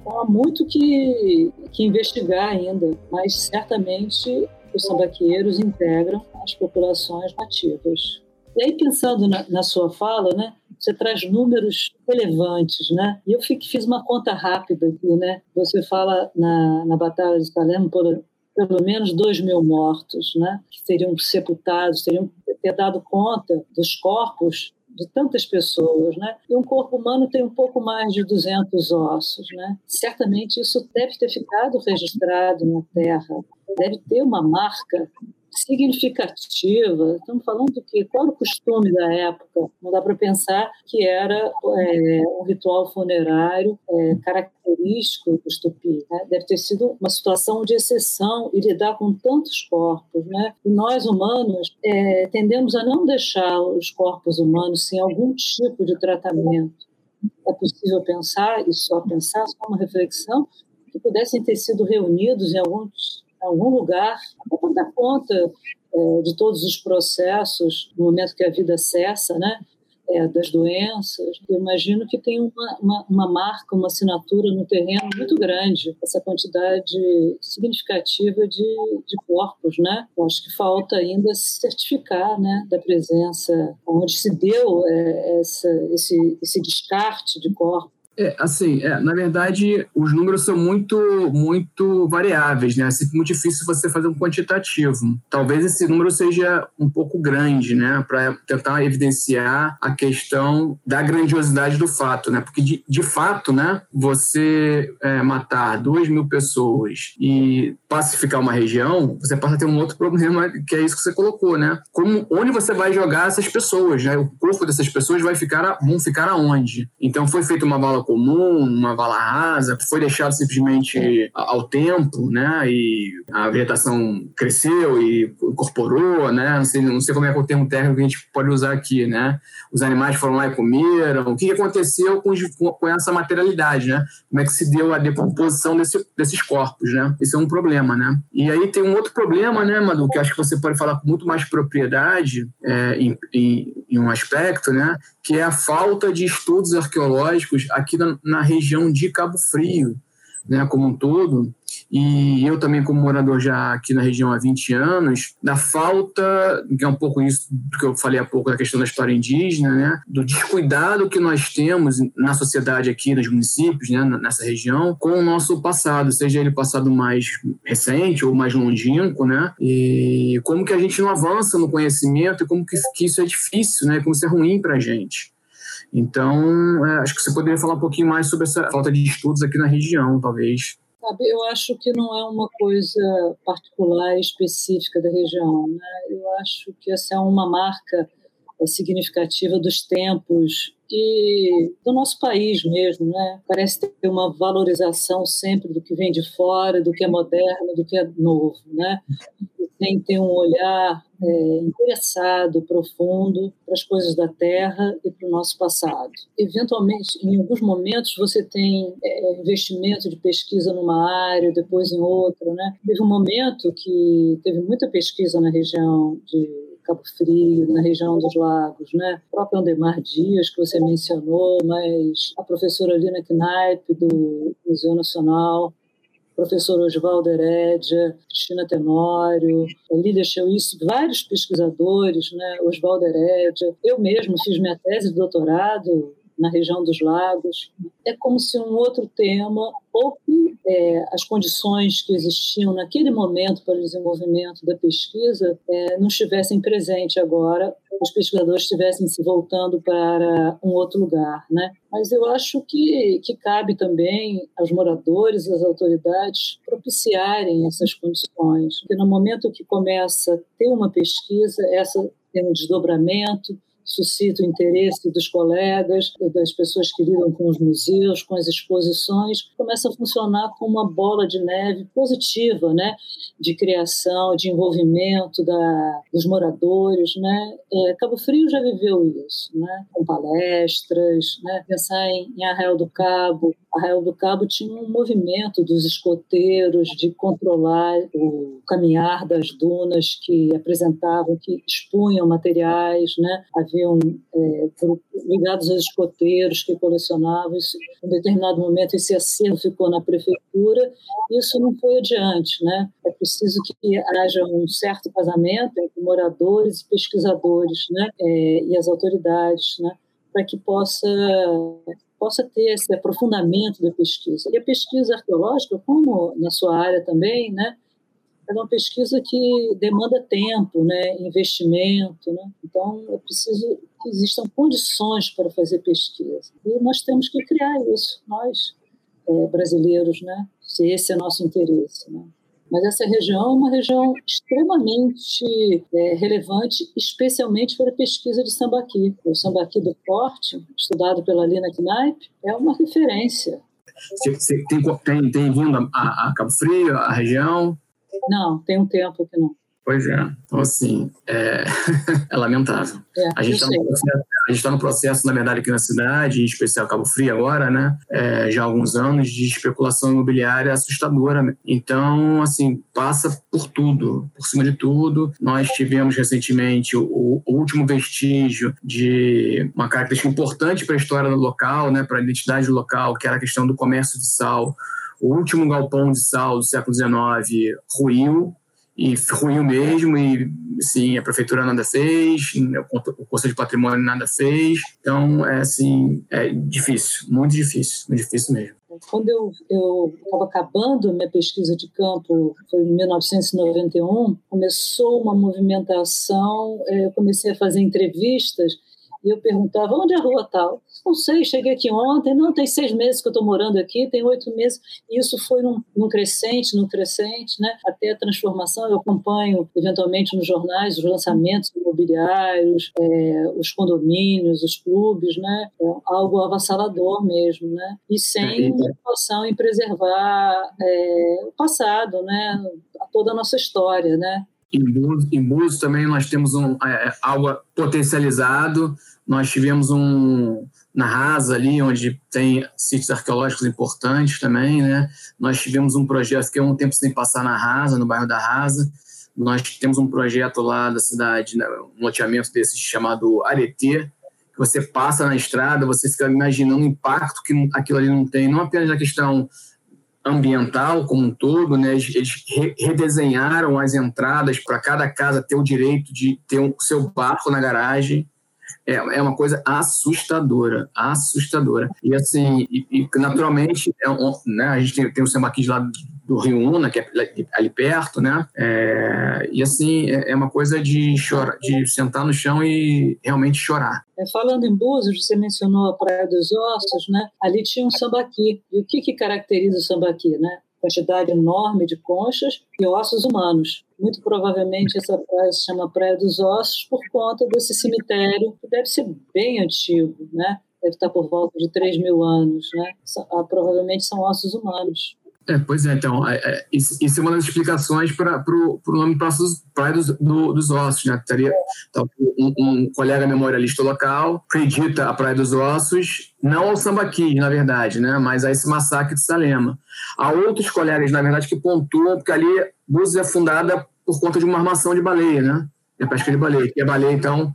Então há muito que, que investigar ainda, mas certamente os sambaqueiros integram as populações nativas. E aí, pensando na, na, sua fala, né, você traz números relevantes, né? E eu fiz uma conta rápida aqui, né? Você fala na, na Batalha de Salem por pelo menos dois mil mortos, né? Que seriam sepultados, teriam ter dado conta dos corpos de tantas pessoas, né? E um corpo humano tem um pouco mais de 200 ossos, né? Certamente isso deve ter ficado registrado na Terra, deve ter uma marca significativa. Estamos falando do que? Qual era o costume da época? Não dá para pensar que era é, um ritual funerário é, característico dos tupi. Né? Deve ter sido uma situação de exceção e lidar com tantos corpos. Né? E nós, humanos, é, tendemos a não deixar os corpos humanos sem algum tipo de tratamento. É possível pensar, e só pensar, só uma reflexão, que pudessem ter sido reunidos em alguns algum lugar, até para dar conta é, de todos os processos no momento que a vida cessa, né? É, das doenças. Eu imagino que tem uma, uma, uma, marca, uma assinatura no terreno muito grande, essa quantidade significativa de, de corpos, né? Eu acho que falta ainda certificar, né, da presença, onde se deu é, essa, esse, esse descarte de corpos é, assim, é, na verdade, os números são muito, muito variáveis, né? É muito difícil você fazer um quantitativo. Talvez esse número seja um pouco grande, né? Para tentar evidenciar a questão da grandiosidade do fato, né? Porque, de, de fato, né? Você é, matar duas mil pessoas e pacificar uma região, você passa a ter um outro problema, que é isso que você colocou, né? Como, onde você vai jogar essas pessoas, né? O corpo dessas pessoas vai ficar, vão ficar aonde? Então, foi feita uma bala comum, uma vala rasa, foi deixado simplesmente ao tempo, né? E a vegetação cresceu e incorporou, né? Não sei, não sei como é, é o termo técnico que a gente pode usar aqui, né? Os animais foram lá e comeram. O que aconteceu com, com essa materialidade, né? Como é que se deu a decomposição desse, desses corpos, né? Esse é um problema, né? E aí tem um outro problema, né, Madu, que acho que você pode falar com muito mais propriedade é, em, em, em um aspecto, né? Que é a falta de estudos arqueológicos aqui na, na região de Cabo Frio, né, como um todo, e eu também como morador já aqui na região há 20 anos, da falta, que é um pouco isso que eu falei há pouco da questão da história indígena, né, do descuidado que nós temos na sociedade aqui, nos municípios, né, nessa região, com o nosso passado, seja ele passado mais recente ou mais longínquo, né, e como que a gente não avança no conhecimento e como que, que isso é difícil, né, como isso é ruim para a gente. Então, é, acho que você poderia falar um pouquinho mais sobre essa falta de estudos aqui na região, talvez. Sabe, eu acho que não é uma coisa particular específica da região. Né? Eu acho que essa é uma marca é, significativa dos tempos e do nosso país mesmo, né? Parece ter uma valorização sempre do que vem de fora, do que é moderno, do que é novo, né? Tem ter um olhar é, interessado, profundo para as coisas da Terra e para o nosso passado. Eventualmente, em alguns momentos, você tem é, investimento de pesquisa numa área, depois em outra. Né? Teve um momento que teve muita pesquisa na região de Cabo Frio, na região dos lagos, né? O próprio Andemar Dias, que você mencionou, mas a professora Lina Knaip, do Museu Nacional, professor Oswaldo Herédia, Cristina Tenório, Lília Cheuíce, vários pesquisadores, né? Oswaldo Herédia. Eu mesmo fiz minha tese de doutorado na região dos lagos. É como se um outro tema, ou que é, as condições que existiam naquele momento para o desenvolvimento da pesquisa é, não estivessem presentes agora, os pesquisadores estivessem se voltando para um outro lugar, né? Mas eu acho que, que cabe também aos moradores, às autoridades, propiciarem essas condições. Porque no momento que começa a ter uma pesquisa, essa tem um desdobramento, suscita o interesse dos colegas, das pessoas que lidam com os museus, com as exposições, começa a funcionar como uma bola de neve positiva, né, de criação, de envolvimento da, dos moradores, né. É, Cabo Frio já viveu isso, né, com palestras, né, pensar em, em Arraial do Cabo, Arraial do Cabo tinha um movimento dos escoteiros de controlar o caminhar das dunas que apresentavam, que expunham materiais, né? haviam é, ligados aos escoteiros que colecionavam. Isso, em determinado momento, esse acervo ficou na prefeitura e isso não foi adiante. Né? É preciso que haja um certo casamento entre moradores e pesquisadores né? É, e as autoridades, né? para que possa possa ter esse aprofundamento da pesquisa. E a pesquisa arqueológica, como na sua área também, né, é uma pesquisa que demanda tempo, né, investimento, né? Então é preciso que existam condições para fazer pesquisa. E nós temos que criar isso, nós é, brasileiros, né? Se esse é nosso interesse, né? Mas essa região é uma região extremamente é, relevante, especialmente para a pesquisa de sambaqui. O sambaqui do Forte, estudado pela Lina Knaip, é uma referência. Você tem, tem, tem vindo a, a Cabo Frio, a região? Não, tem um tempo que não. Pois é. Então, assim, é, é lamentável. É, a gente está no, processo, tá no processo, na verdade, aqui na cidade, em especial Cabo Frio agora, né? É, já há alguns anos de especulação imobiliária assustadora. Então, assim, passa por tudo, por cima de tudo. Nós tivemos recentemente o, o último vestígio de uma característica importante para a história do local, né? Para a identidade do local, que era a questão do comércio de sal. O último galpão de sal do século XIX ruiu, e ruim mesmo, e sim, a prefeitura nada fez, o Conselho de Patrimônio nada fez. Então, é assim, é difícil, muito difícil, muito difícil mesmo. Quando eu estava acabando minha pesquisa de campo, foi em 1991, começou uma movimentação, é, eu comecei a fazer entrevistas e eu perguntava, onde é a rua tal? Não sei, cheguei aqui ontem, não, tem seis meses que eu estou morando aqui, tem oito meses. E isso foi num, num, crescente, num crescente, né? até a transformação. Eu acompanho, eventualmente, nos jornais, os lançamentos imobiliários, é, os condomínios, os clubes, né? É algo avassalador mesmo, né? E sem preocupação em preservar é, o passado, né? toda a nossa história, né? Em Búzios, em Búzios também nós temos um, é, algo potencializado, nós tivemos um na Rasa ali, onde tem sítios arqueológicos importantes também, né? Nós tivemos um projeto que é um tempo sem passar na Rasa, no bairro da Rasa. Nós temos um projeto lá da cidade, né? um loteamento desse chamado Aretê, que você passa na estrada, você fica imaginando o impacto que aquilo ali não tem, não apenas na questão ambiental como um todo, né? Eles, redesenharam as entradas para cada casa ter o direito de ter o seu barco na garagem. É, é uma coisa assustadora, assustadora. E assim, e, e naturalmente, é um, né, a gente tem, tem o Sambaquis lá do Rio Una, que é ali perto, né? É, e assim, é, é uma coisa de chorar, de sentar no chão e realmente chorar. É, falando em Búzios, você mencionou a Praia dos Ossos, né? Ali tinha um sambaqui. E o que, que caracteriza o sambaqui, né? Quantidade enorme de conchas e ossos humanos. Muito provavelmente essa praia se chama Praia dos Ossos por conta desse cemitério, que deve ser bem antigo, né? Deve estar por volta de 3 mil anos, né? Ah, provavelmente são ossos humanos. É, pois é, então, é, é, isso, é uma das explicações para o nome Praia dos, do, dos Ossos, né? Teria, então, um, um, colega memorialista local acredita a Praia dos Ossos, não ao Sambaqui, na verdade, né? Mas a esse massacre de Salema. Há outros colegas, na verdade, que pontuam, porque ali Búzios é fundada por conta de uma armação de baleia, né? a pesca de baleia, que a baleia, então,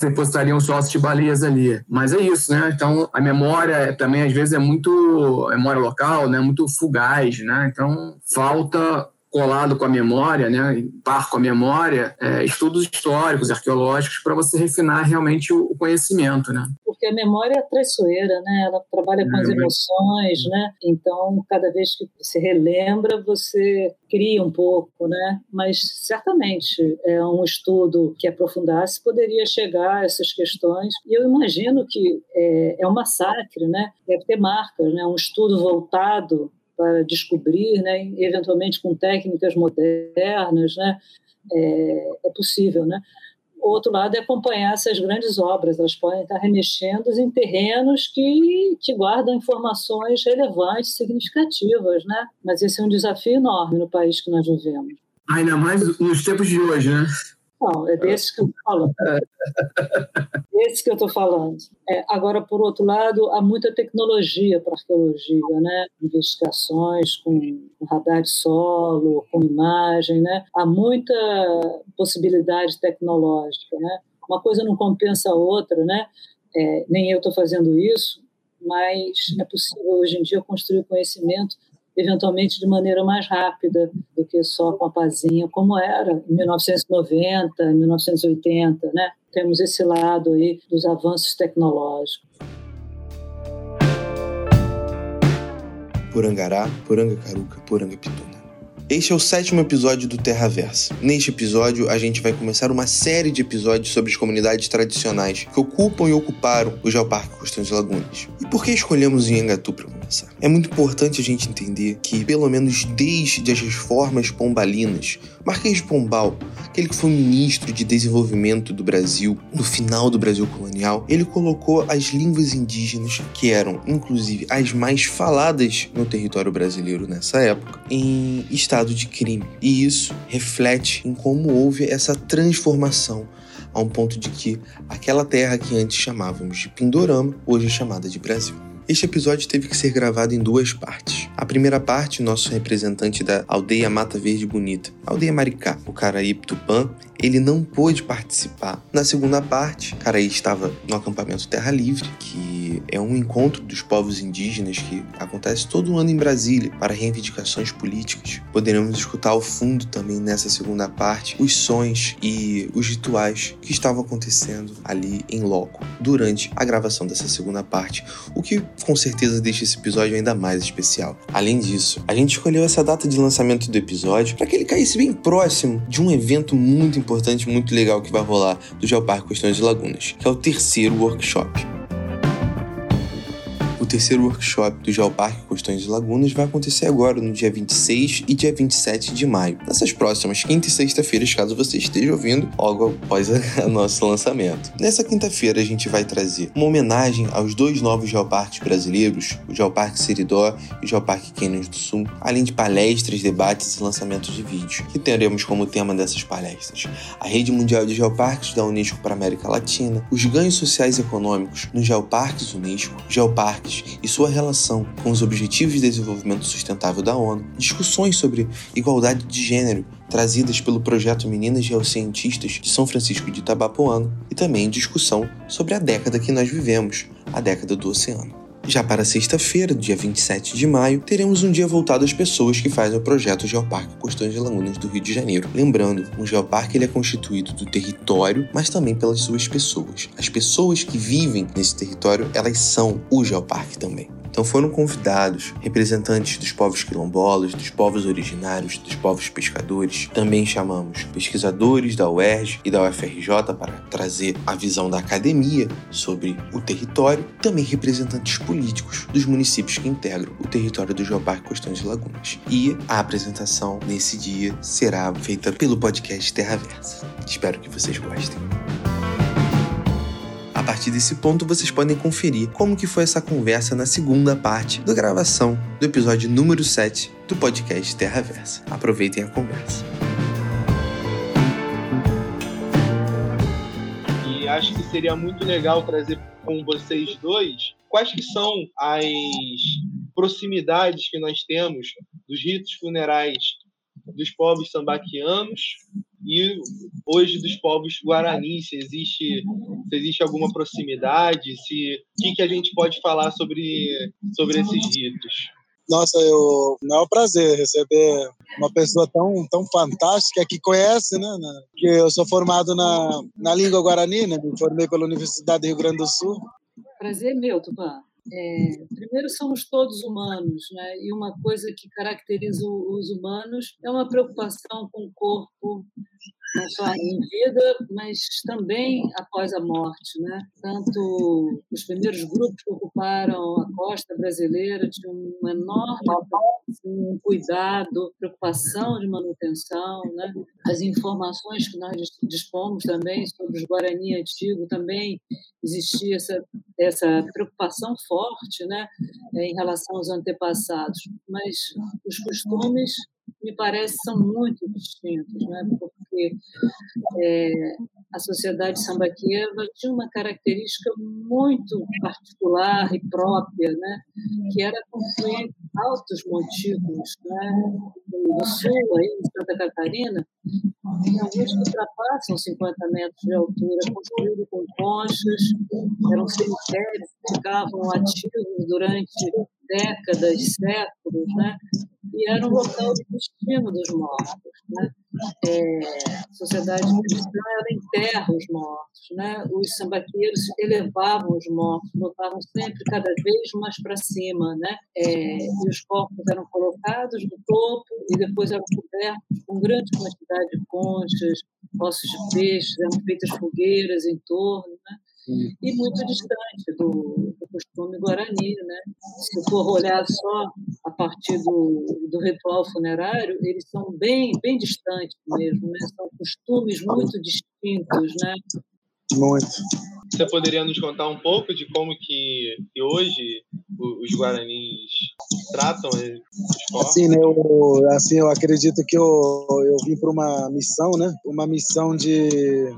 depositariam sócios de baleias ali. Mas é isso, né? Então, a memória também, às vezes, é muito memória local, né? Muito fugaz, né? Então, falta colado com a memória, né, par com a memória, é, estudos históricos, arqueológicos, para você refinar realmente o, conhecimento, né? Porque a memória é traiçoeira, né? Ela trabalha com é, as emoções, né? Então, cada vez que você relembra, você cria um pouco, né? Mas certamente é um estudo que aprofundasse poderia chegar a essas questões. E eu imagino que é, é um massacre, né? Deve ter marcas, né? Um estudo voltado para descobrir, né, eventualmente com técnicas modernas, né, é, é possível, né? O outro lado é acompanhar essas grandes obras, elas podem estar remexendo em terrenos que, que guardam informações relevantes, significativas, né? Mas esse é um desafio enorme no país que nós vivemos. Ainda mais nos tempos de hoje, né? Não, é desse que eu estou falando. Esse que eu estou falando. É, agora, por outro lado, há muita tecnologia para arqueologia, né? Investigações com, com radar de solo, com imagem, né? Há muita possibilidade tecnológica, né? Uma coisa não compensa a outra, né? É, nem eu estou fazendo isso, mas é possível hoje em dia construir conhecimento eventualmente de maneira mais rápida do que só com a pazinha, como era em 1990, 1980, né? Temos esse lado aí dos avanços tecnológicos. Porangará, Porangacaruca, Porangapituna. Este é o sétimo episódio do Terraversa. Neste episódio, a gente vai começar uma série de episódios sobre as comunidades tradicionais que ocupam e ocuparam o Geoparque Costões e Lagunas. E por que escolhemos o Nhangatu para É muito importante a gente entender que, pelo menos desde as reformas pombalinas, Marquês de Pombal, aquele que foi ministro de desenvolvimento do Brasil no final do Brasil colonial, ele colocou as línguas indígenas, que eram inclusive as mais faladas no território brasileiro nessa época, em estado de crime. E isso reflete em como houve essa transformação a um ponto de que aquela terra que antes chamávamos de Pindorama, hoje é chamada de Brasil. Este episódio teve que ser gravado em duas partes. A primeira parte, nosso representante da aldeia Mata Verde Bonita, aldeia Maricá, o Caraí Tupã, ele não pôde participar. Na segunda parte, Caraí estava no acampamento Terra Livre, que é um encontro dos povos indígenas que acontece todo ano em Brasília para reivindicações políticas. Poderemos escutar ao fundo também nessa segunda parte os sons e os rituais que estavam acontecendo ali em loco durante a gravação dessa segunda parte, o que com certeza deixa esse episódio ainda mais especial. Além disso, a gente escolheu essa data de lançamento do episódio para que ele caísse bem próximo de um evento muito importante, muito legal que vai rolar do Geoparque Questões de Lagunas, que é o terceiro workshop. O terceiro workshop do Geoparque Costões de Lagunas vai acontecer agora, no dia 26 e dia 27 de maio, nessas próximas quinta e sexta-feiras, caso você esteja ouvindo logo após o nosso lançamento. Nessa quinta-feira, a gente vai trazer uma homenagem aos dois novos geoparques brasileiros, o Geoparque Seridó e o Geoparque Canyons do Sul, além de palestras, debates e lançamentos de vídeos, que teremos como tema dessas palestras a Rede Mundial de Geoparques da Unesco para a América Latina, os ganhos sociais e econômicos nos Geoparques Unesco, Geoparques e sua relação com os Objetivos de Desenvolvimento Sustentável da ONU, discussões sobre igualdade de gênero trazidas pelo projeto Meninas Geocientistas de São Francisco de Itabapoano e também discussão sobre a década que nós vivemos, a década do oceano. Já para sexta-feira, dia 27 de maio, teremos um dia voltado às pessoas que fazem o projeto Geoparque Costões de Lagunas do Rio de Janeiro. Lembrando, um geoparque ele é constituído do território, mas também pelas suas pessoas. As pessoas que vivem nesse território, elas são o geoparque também. Então foram convidados representantes dos povos quilombolas, dos povos originários, dos povos pescadores. Também chamamos pesquisadores da UERJ e da UFRJ para trazer a visão da academia sobre o território. Também representantes políticos dos municípios que integram o território do Geoparque Costões de Lagunas. E a apresentação nesse dia será feita pelo podcast Terra Versa. Espero que vocês gostem. A partir desse ponto, vocês podem conferir como que foi essa conversa na segunda parte da gravação do episódio número 7 do podcast Terra Versa. Aproveitem a conversa. E acho que seria muito legal trazer com vocês dois quais que são as proximidades que nós temos dos ritos funerais dos povos sambaquianos e hoje dos povos guaranis, se existe, se existe alguma proximidade, se o que, que a gente pode falar sobre, sobre esses ritos. Nossa, eu, é um prazer receber uma pessoa tão, tão fantástica que conhece, né, né? Que eu sou formado na, na língua guarani, né? Me formei pela Universidade do Rio Grande do Sul. Prazer meu, Tupã. É, primeiro, somos todos humanos, né? e uma coisa que caracteriza os humanos é uma preocupação com o corpo, não só em vida, mas também após a morte. Né? Tanto os primeiros grupos que ocuparam a costa brasileira tinham um enorme um cuidado, preocupação de manutenção. Né? As informações que nós dispomos também sobre os Guarani antigos também existia essa, essa preocupação forte né? em relação aos antepassados. Mas os costumes me parece são muito distintos, né? É, a sociedade sambaquieva tinha uma característica muito particular e própria, né? que era construir altos montículos. Né? No sul, aí, em Santa Catarina, tem alguns que ultrapassam 50 metros de altura, construídos com conchas, eram cemitérios que ficavam ativos durante décadas, séculos, né? e era um local de destino dos mortos. Né? É, a sociedade cristã ela enterra os mortos. Né? Os sambaqueiros elevavam os mortos, botavam sempre cada vez mais para cima. Né? É, e os corpos eram colocados no topo e depois eram cobertos com grande quantidade de conchas, ossos de peixes, eram feitas fogueiras em torno. Né? E muito distante do, do, costume guarani. Né? Se for olhar só a partir do, do ritual funerário, eles são bem, bem distantes mesmo, né? são costumes muito distintos. Né? Muito. Você poderia nos contar um pouco de como que, que hoje os guaranis tratam os corpos? Assim, né, eu, assim, eu acredito que eu, eu vim para uma missão, né? Uma missão de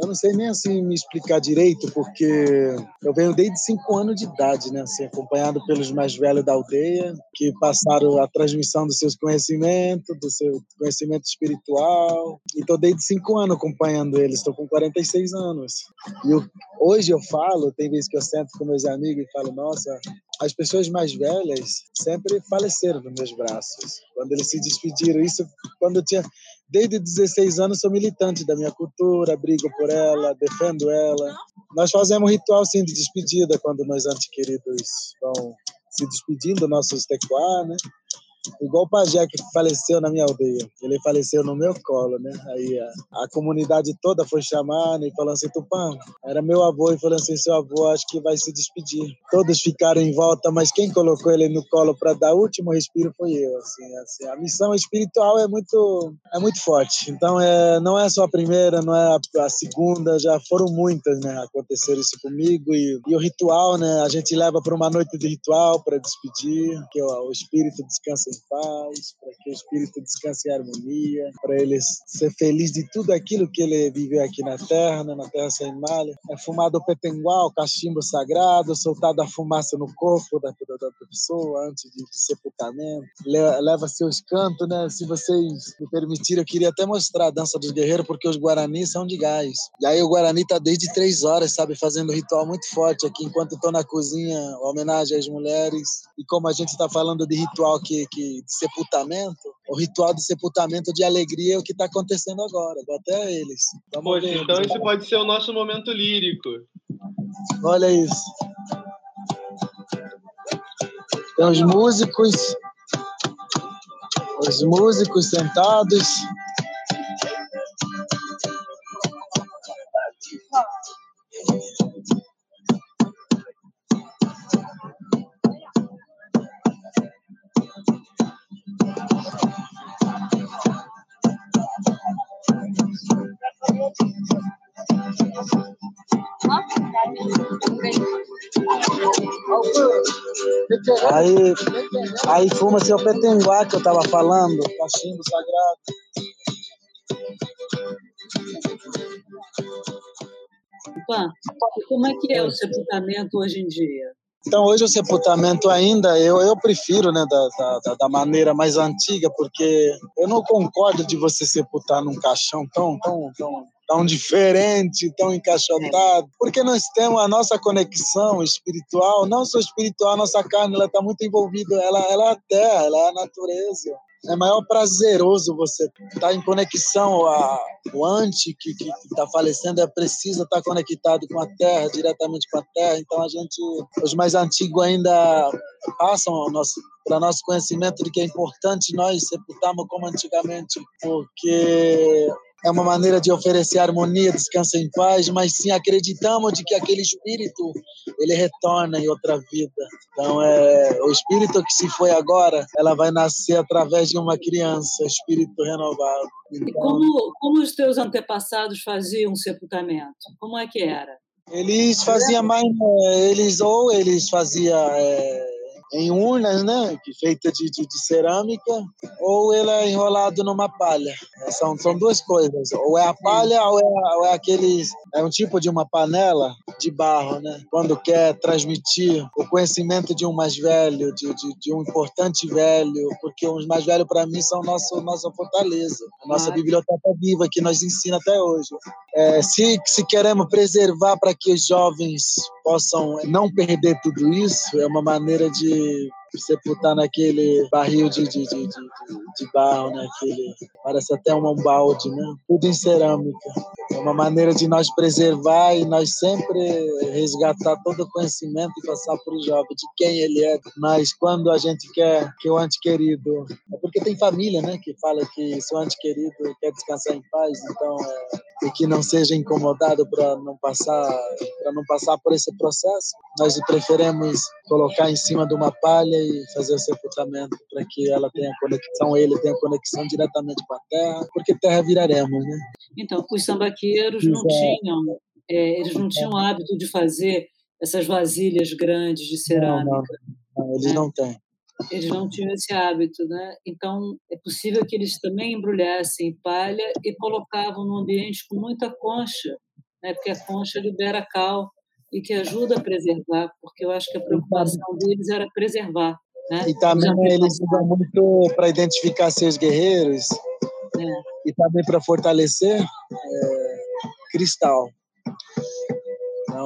eu não sei nem assim me explicar direito, porque eu venho desde cinco anos de idade, né? Assim, acompanhado pelos mais velhos da aldeia, que passaram a transmissão dos seus conhecimentos, do seu conhecimento espiritual. E estou desde cinco anos acompanhando eles, estou com 46 anos. E eu, hoje eu falo, tem vezes que eu sento com meus amigos e falo, nossa, as pessoas mais velhas sempre faleceram nos meus braços. Quando eles se despediram, isso quando eu tinha Desde 16 anos sou militante da minha cultura, brigo por ela, defendo ela. Nós fazemos ritual sim de despedida quando nós antes queridos vão se despedindo, nossos tecuá, né? Igual o pajé que faleceu na minha aldeia. Ele faleceu no meu colo, né? Aí a, a comunidade toda foi chamando e falando assim, Tupã, era meu avô e falando assim, seu avô acho que vai se despedir. Todos ficaram em volta, mas quem colocou ele no colo para dar o último respiro foi eu, assim, assim. A missão espiritual é muito é muito forte. Então é não é só a primeira, não é a, a segunda, já foram muitas, né? Aconteceram isso comigo e, e o ritual, né? A gente leva para uma noite de ritual para despedir, que o, o espírito descansa em paz, para que o espírito descanse em harmonia, para ele ser feliz de tudo aquilo que ele viveu aqui na terra, né, na terra sem malha. É fumado o petengual, cachimbo sagrado, soltado a fumaça no corpo da, da, da pessoa antes de, de sepultamento. Leva seus cantos, né? Se vocês me permitirem, eu queria até mostrar a dança dos guerreiros, porque os guaranis são de gás. E aí o Guarani tá desde três horas, sabe, fazendo ritual muito forte aqui, enquanto estou na cozinha, homenagem às mulheres. E como a gente está falando de ritual que, que, de sepultamento, o ritual de sepultamento de alegria é o que está acontecendo agora. Vou até eles. Vamos Poxa, ver. então esse pode ser o nosso momento lírico. Olha isso. Tem os músicos, os músicos sentados. Aí, aí fuma-se o petenguá que eu estava falando, cachimbo sagrado. Como é que é o sepultamento hoje em dia? Então, hoje o sepultamento ainda, eu, eu prefiro né, da, da, da, maneira mais antiga, porque eu não concordo de você sepultar num caixão tão, tão, tão, tão diferente, tão encaixotado, porque nós temos a nossa conexão espiritual, não só espiritual, a nossa carne, ela está muito envolvida, ela, ela é a terra, ela é a natureza é maior prazeroso você estar tá em conexão. A, o ante que está falecendo é precisa estar tá conectado com a terra, diretamente com a terra. Então, a gente, os mais antigos ainda passam para nosso conhecimento de que é importante nós sepultarmos como antigamente, porque é uma maneira de oferecer harmonia, descanso em paz, mas sim acreditamos de que aquele espírito ele retorna em outra vida. Então é o espírito que se foi agora, ela vai nascer através de uma criança, espírito renovado. Então, e como como os teus antepassados faziam o sepultamento? Como é que era? Eles faziam mais, né, eles ou eles faziam é, em urnas, né, feita de, de, de, cerâmica, ou ele é enrolado numa palha. É, são, são duas coisas. Ou é a palha ou é, ou é aqueles é um tipo de uma panela de barro, né? Quando quer transmitir o conhecimento de um mais velho, de, de, de um importante velho, porque os mais velhos para mim são nosso nossa fortaleza, a nossa ah. biblioteca viva que nos ensina até hoje. É, se se queremos preservar para que os jovens possam não perder tudo isso, é uma maneira de sepultar naquele barril de, de, de, de, barro, né? Aquele, parece até um balde, né? Tudo em cerâmica. É uma maneira de nós preservar e nós sempre resgatar todo o conhecimento e passar para o jovem de quem ele é. Mas quando a gente quer que o ante querido, é porque tem família, né? Que fala que se o ante querido quer descansar em paz, então é, e que não seja incomodado para não passar para não passar por esse processo, nós preferimos colocar em cima de uma palha e fazer o sepultamento para que ela tenha conexão, ele tenha conexão diretamente com a terra, porque terra viraremos, né? Então, os sambaqueiros não tinham, é, eles não tinham hábito de fazer essas vasilhas grandes de cerâmica. Não, não, não eles né? não têm. Eles não tinham esse hábito, né? Então, é possível que eles também embrulhassem palha e colocavam no ambiente com muita concha, né? Porque a concha libera cal e que ajuda a preservar, porque eu acho que a preocupação deles era preservar. Né? E também eles usam muito para identificar seus guerreiros é. e também para fortalecer é, cristal.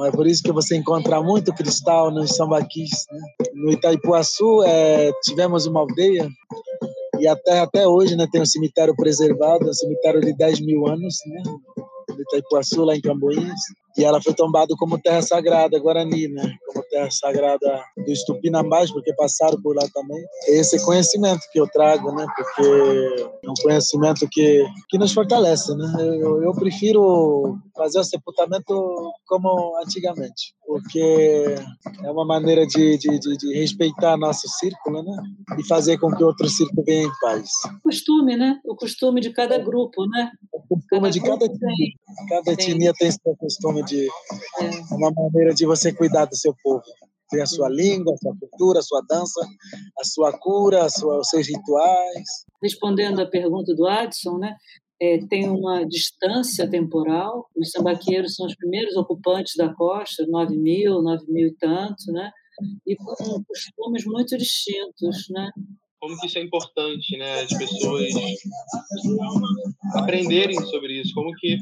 É por isso que você encontra muito cristal nos sambaquis. Né? No Itaipuaçu, é, tivemos uma aldeia e até, até hoje né, tem um cemitério preservado, um cemitério de 10 mil anos, né? do Itaipuaçu, lá em Camboinhas. E ela foi tombada como terra sagrada Guarani, né? Como terra sagrada dos Tupinambás, porque passaram por lá também. Esse conhecimento que eu trago, né? Porque é um conhecimento que, que nos fortalece, né? Eu, eu prefiro fazer o sepultamento como antigamente, porque é uma maneira de, de, de, de respeitar nosso círculo, né? E fazer com que outro círculo venha em paz. Costume, né? O costume de cada grupo, né? O costume cada de cada etnia. Cada etnia tem seu costume de é. uma maneira de você cuidar do seu povo. tem a sua língua, a sua cultura, a sua dança, a sua cura, a sua, os seus rituais. Respondendo à pergunta do Adson, né? É, tem uma distância temporal. Os sambaqueiros são os primeiros ocupantes da costa, 9 mil, 9 mil e tanto, né? E com costumes muito distintos, né? Como que isso é importante, né? As pessoas aprenderem sobre isso, como que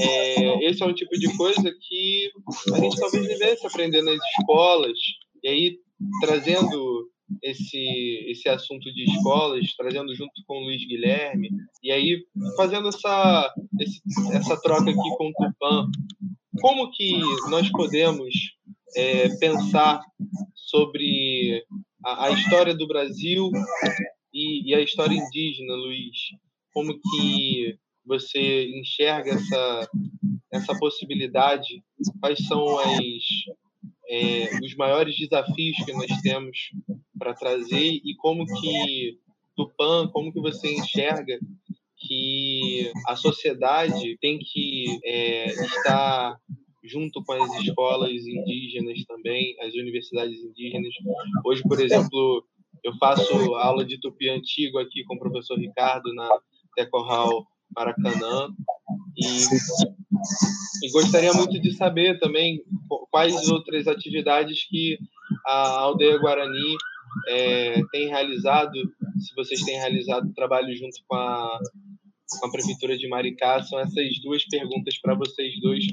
é, esse é um tipo de coisa que a gente talvez devesse aprender nas escolas e aí trazendo esse esse assunto de escolas, trazendo junto com o Luiz Guilherme e aí fazendo essa esse, essa troca aqui com o Tupan, como que nós podemos é, pensar sobre a, a história do Brasil e, e, a história indígena, Luiz. Como que você enxerga essa, essa possibilidade? Quais são as, é, os maiores desafios que nós temos para trazer e como que Tupã, como que você enxerga que a sociedade tem que é, estar junto com as escolas indígenas também, as universidades indígenas. Hoje, por exemplo, eu faço aula de tupi antigo aqui com o professor Ricardo na Tecorral Maracanã e, e gostaria muito de saber também quais outras atividades que a aldeia Guarani é, tem realizado, se vocês têm realizado trabalho junto com a, com a Prefeitura de Maricá, são essas duas perguntas para vocês dois.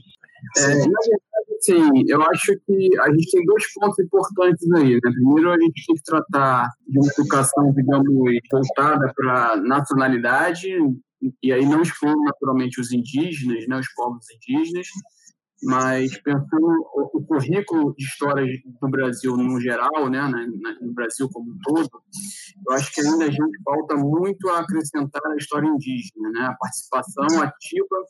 É, na verdade, sim, eu acho que a gente tem dois pontos importantes aí. Né? Primeiro, a gente tem que tratar de uma educação, digamos, voltada para nacionalidade, e aí não expondo naturalmente os indígenas, né, os povos indígenas, mas pensando o currículo de história do Brasil no geral, né, no Brasil como um todo, eu acho que ainda a gente falta muito a acrescentar a história indígena, né, a participação ativa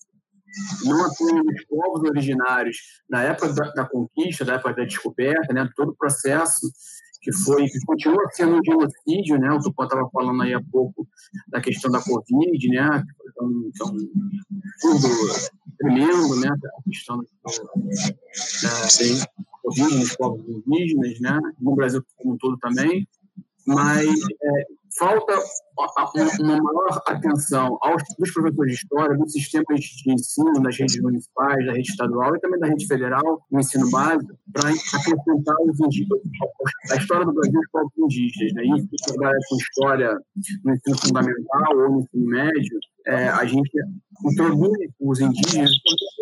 não apenas dos povos originários na época da, da, conquista, da época da descoberta, né, todo o processo que foi, que continua sendo um genocídio, né, o Tupã estava falando aí há pouco da questão da Covid, né, que é um, que é um tudo tremendo, né, a questão da, da Covid nos povos indígenas, né, no Brasil como um todo também, mas é, falta uma maior atenção aos dos professores de história, dos sistemas de ensino das redes municipais, da rede estadual e também da rede federal, no ensino básico, para acrescentar os indígenas, a história do Brasil os povos indígenas. Né? Isso que trabalha com história no ensino fundamental ou no ensino médio, é, a gente introduz os indígenas,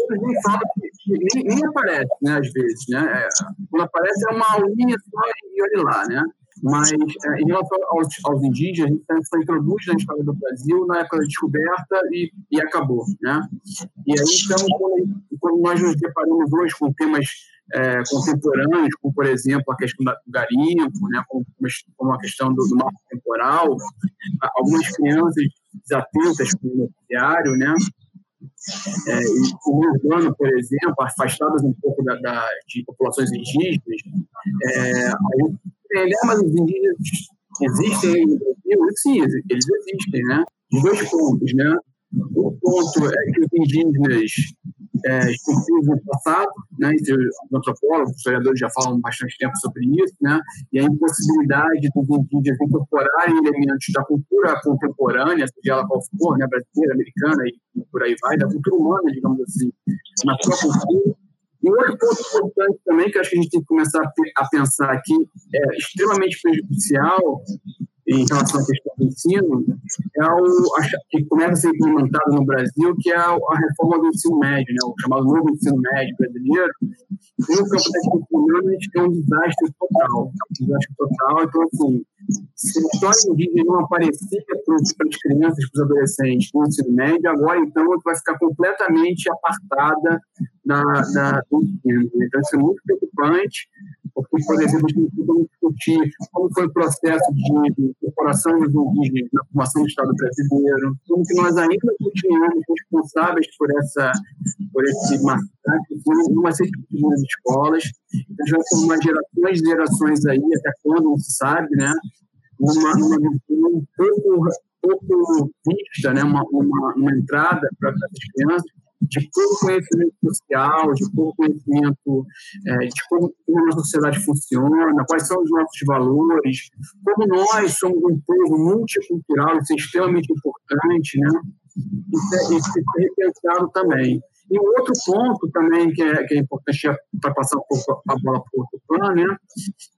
nem fala nem, nem aparece, né, às vezes, né? É, quando aparece é uma aulinha só e olha lá, né? Mas, é, em relação aos, aos indígenas, a gente só introduz na história do Brasil na época da descoberta e, e acabou, né? E aí, então, quando, quando nós nos deparamos hoje com temas é, contemporâneos, como, por exemplo, a questão do garimpo, né, como, como a questão do, do marco temporal, algumas crianças desatentas com o noticiário, né, é, o urbano, por exemplo, afastadas um pouco da, da de populações indígenas, é, a entender, mas os indígenas existem no Brasil? Sim, eles existem, né? Dois pontos, né? O ponto é que os indígenas é, estão no passado, né? Os antropólogos, os historiadores já falam bastante tempo sobre isso, né? E a impossibilidade dos indígenas incorporarem elementos da cultura contemporânea, seja ela qual for, né? Brasileira, americana e por aí vai, da cultura humana, digamos assim, na sua cultura, e outro ponto importante também, que acho que a gente tem que começar a pensar aqui, é extremamente prejudicial em relação à questão do ensino, é o que começa a ser implementado no Brasil, que é a, reforma do ensino médio, né, o chamado novo ensino médio brasileiro. E no campo da educação, a gente tem um desastre total, um desastre total. Então, assim, se a história indígena não aparecia para as crianças, para os adolescentes no ensino médio, agora, então, vai ficar completamente apartada da, da, do ensino. Então, isso é muito preocupante, porque, por exemplo, a gente tem discutir como foi o processo de incorporação dos indígenas na formação do Estado brasileiro, como que nós ainda continuamos responsáveis por, essa, por esse massacre, numa série nas escolas. Então, já são uma gerações e gerações aí, até quando não se sabe, né? Numa, numa visão pouco, pouco vista, né? uma, uma, uma entrada para essas crianças, de pouco conhecimento social, de pouco conhecimento é, de como, como a sociedade funciona, quais são os nossos valores, como nós somos um povo multicultural, isso é extremamente importante, né? Isso é, isso é repensado também. E um outro ponto também que é, que é importante para passar um pouco a bola para o outro plano, né,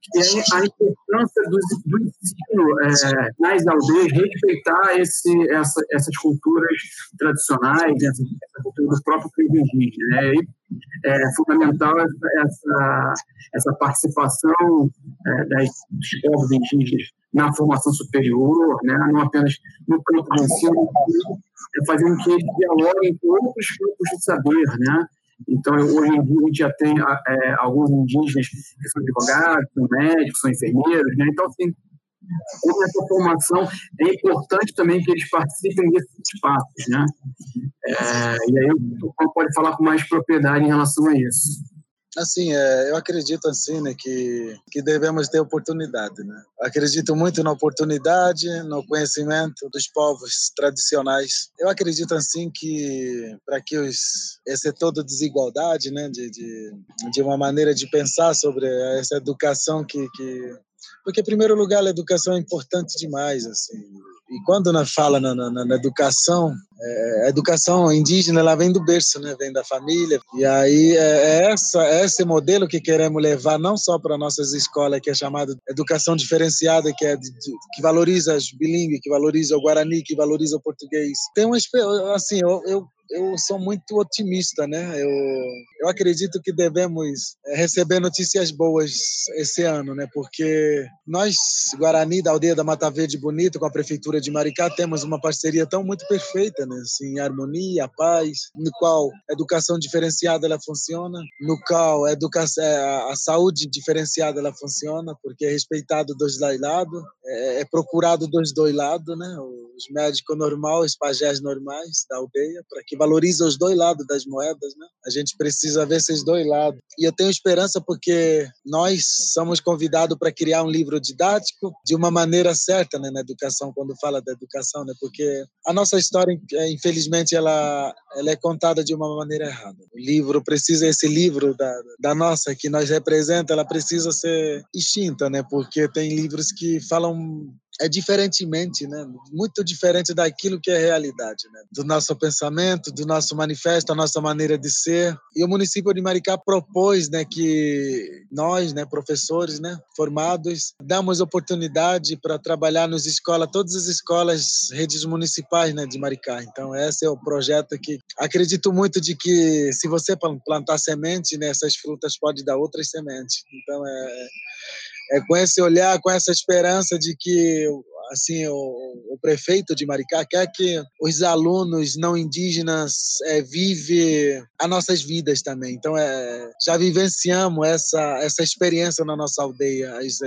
que é a importância do, do ensino é, nas aldeias, respeitar esse, essa, essas culturas tradicionais, essa, cultura do próprio povo indígena. Né, e é fundamental essa, essa participação é, das, dos povos indígenas na formação superior, né, não apenas no campo do ensino, é fazer com que eles dialoguem com outros grupos de saber, né? Então, hoje em dia, a gente já tem é, alguns indígenas que são advogados, são médicos, são enfermeiros, né? Então, assim, com essa formação, é importante também que eles participem desses espaços, né? É, e aí o pode falar com mais propriedade em relação a isso. Assim, é, eu acredito assim, né, que que devemos ter oportunidade, né? Acredito muito na oportunidade, no conhecimento dos povos tradicionais. Eu acredito assim que para que os esse toda desigualdade, né, de, de de uma maneira de pensar sobre essa educação que que porque, em primeiro lugar, a educação é importante demais. Assim. E quando nós fala na, na, na educação, é, a educação indígena ela vem do berço, né? vem da família. E aí é, é essa, é esse modelo que queremos levar não só para nossas escolas, que é chamado educação diferenciada, que, é de, que valoriza os bilíngues, que valoriza o guarani, que valoriza o português. Tem uma assim, eu, eu eu sou muito otimista, né? Eu, eu acredito que devemos eh, receber notícias boas esse ano, né? Porque nós, Guarani, da aldeia da Mata Verde Bonito, com a prefeitura de Maricá, temos uma parceria tão muito perfeita, né? Assim, harmonia, paz, no qual a educação diferenciada ela funciona, no qual a, educação, eh, a saúde diferenciada ela funciona, porque é respeitado dos dois lados, é, é procurado dos dois lados, né? Os médicos normais, os pajés normais da aldeia, para que valoriza os dois lados das moedas, né? A gente precisa ver esses dois lados. E eu tenho esperança porque nós somos convidados para criar um livro didático de uma maneira certa, né, na educação, quando fala da educação, né? Porque a nossa história, infelizmente, ela, ela é contada de uma maneira errada. O livro precisa, esse livro da, da nossa, que nós representa, ela precisa ser extinta, né? Porque tem livros que falam é diferentemente, né? Muito diferente daquilo que é realidade, né? Do nosso pensamento, do nosso manifesto, a nossa maneira de ser. E o município de Maricá propôs, né, que nós, né, professores, né, formados, damos oportunidade para trabalhar nas escolas, todas as escolas, redes municipais, né, de Maricá. Então, esse é o projeto que acredito muito de que se você plantar semente, né, essas frutas podem dar outras sementes. Então, é é com esse olhar, com essa esperança de que assim, o, o, prefeito de Maricá quer que os alunos não indígenas é, vivem as nossas vidas também. Então, é, já vivenciamos essa, essa experiência na nossa aldeia. Os,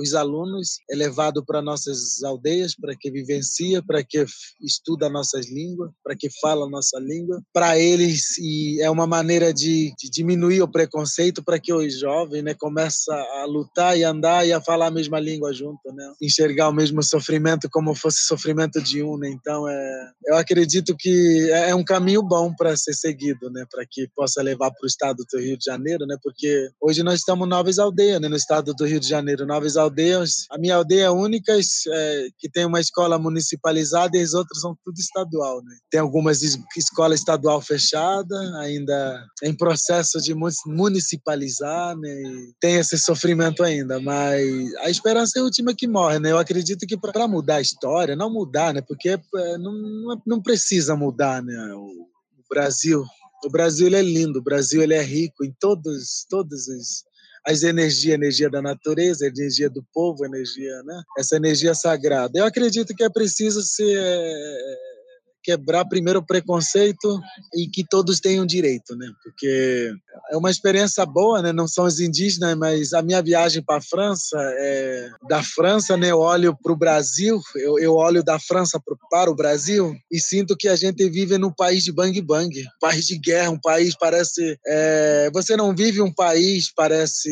os alunos é levado para nossas aldeias para que vivencia, para que estuda nossas línguas, para que fala nossa língua. Para eles, e é uma maneira de, de diminuir o preconceito para que os jovens né, comecem a lutar e andar e a falar a mesma língua junto, né? enxergar o mesmo sofrimento sofrimento como fosse sofrimento de um, né? Então, é, eu acredito que é, é um caminho bom para ser seguido, né? Para que possa levar para o estado do Rio de Janeiro, né? Porque hoje nós estamos Novas Aldeias, né? No estado do Rio de Janeiro, Novas Aldeias. A minha aldeia é única é, que tem uma escola municipalizada e as outras são tudo estadual, né? Tem algumas escolas estadual fechada, ainda em processo de municipalizar, né? E tem esse sofrimento ainda, mas a esperança é a última que morre, né? Eu acredito que para mudar a história, não mudar, né? Porque é, não, não precisa mudar, né? O, Brasil, o Brasil ele é lindo, o Brasil ele é rico em todos, todos os as energias, energia da natureza, energia do povo, energia, né? Essa energia sagrada. Eu acredito que é preciso ser quebrar primeiro o preconceito e que todos tenham direito, né? Porque é uma experiência boa, né? Não são os indígenas, mas a minha viagem para a França, é... da França, né? Eu olho para o Brasil, eu, eu olho da França pro, para o Brasil e sinto que a gente vive num país de bang bang, um país de guerra, um país parece, é... você não vive um país parece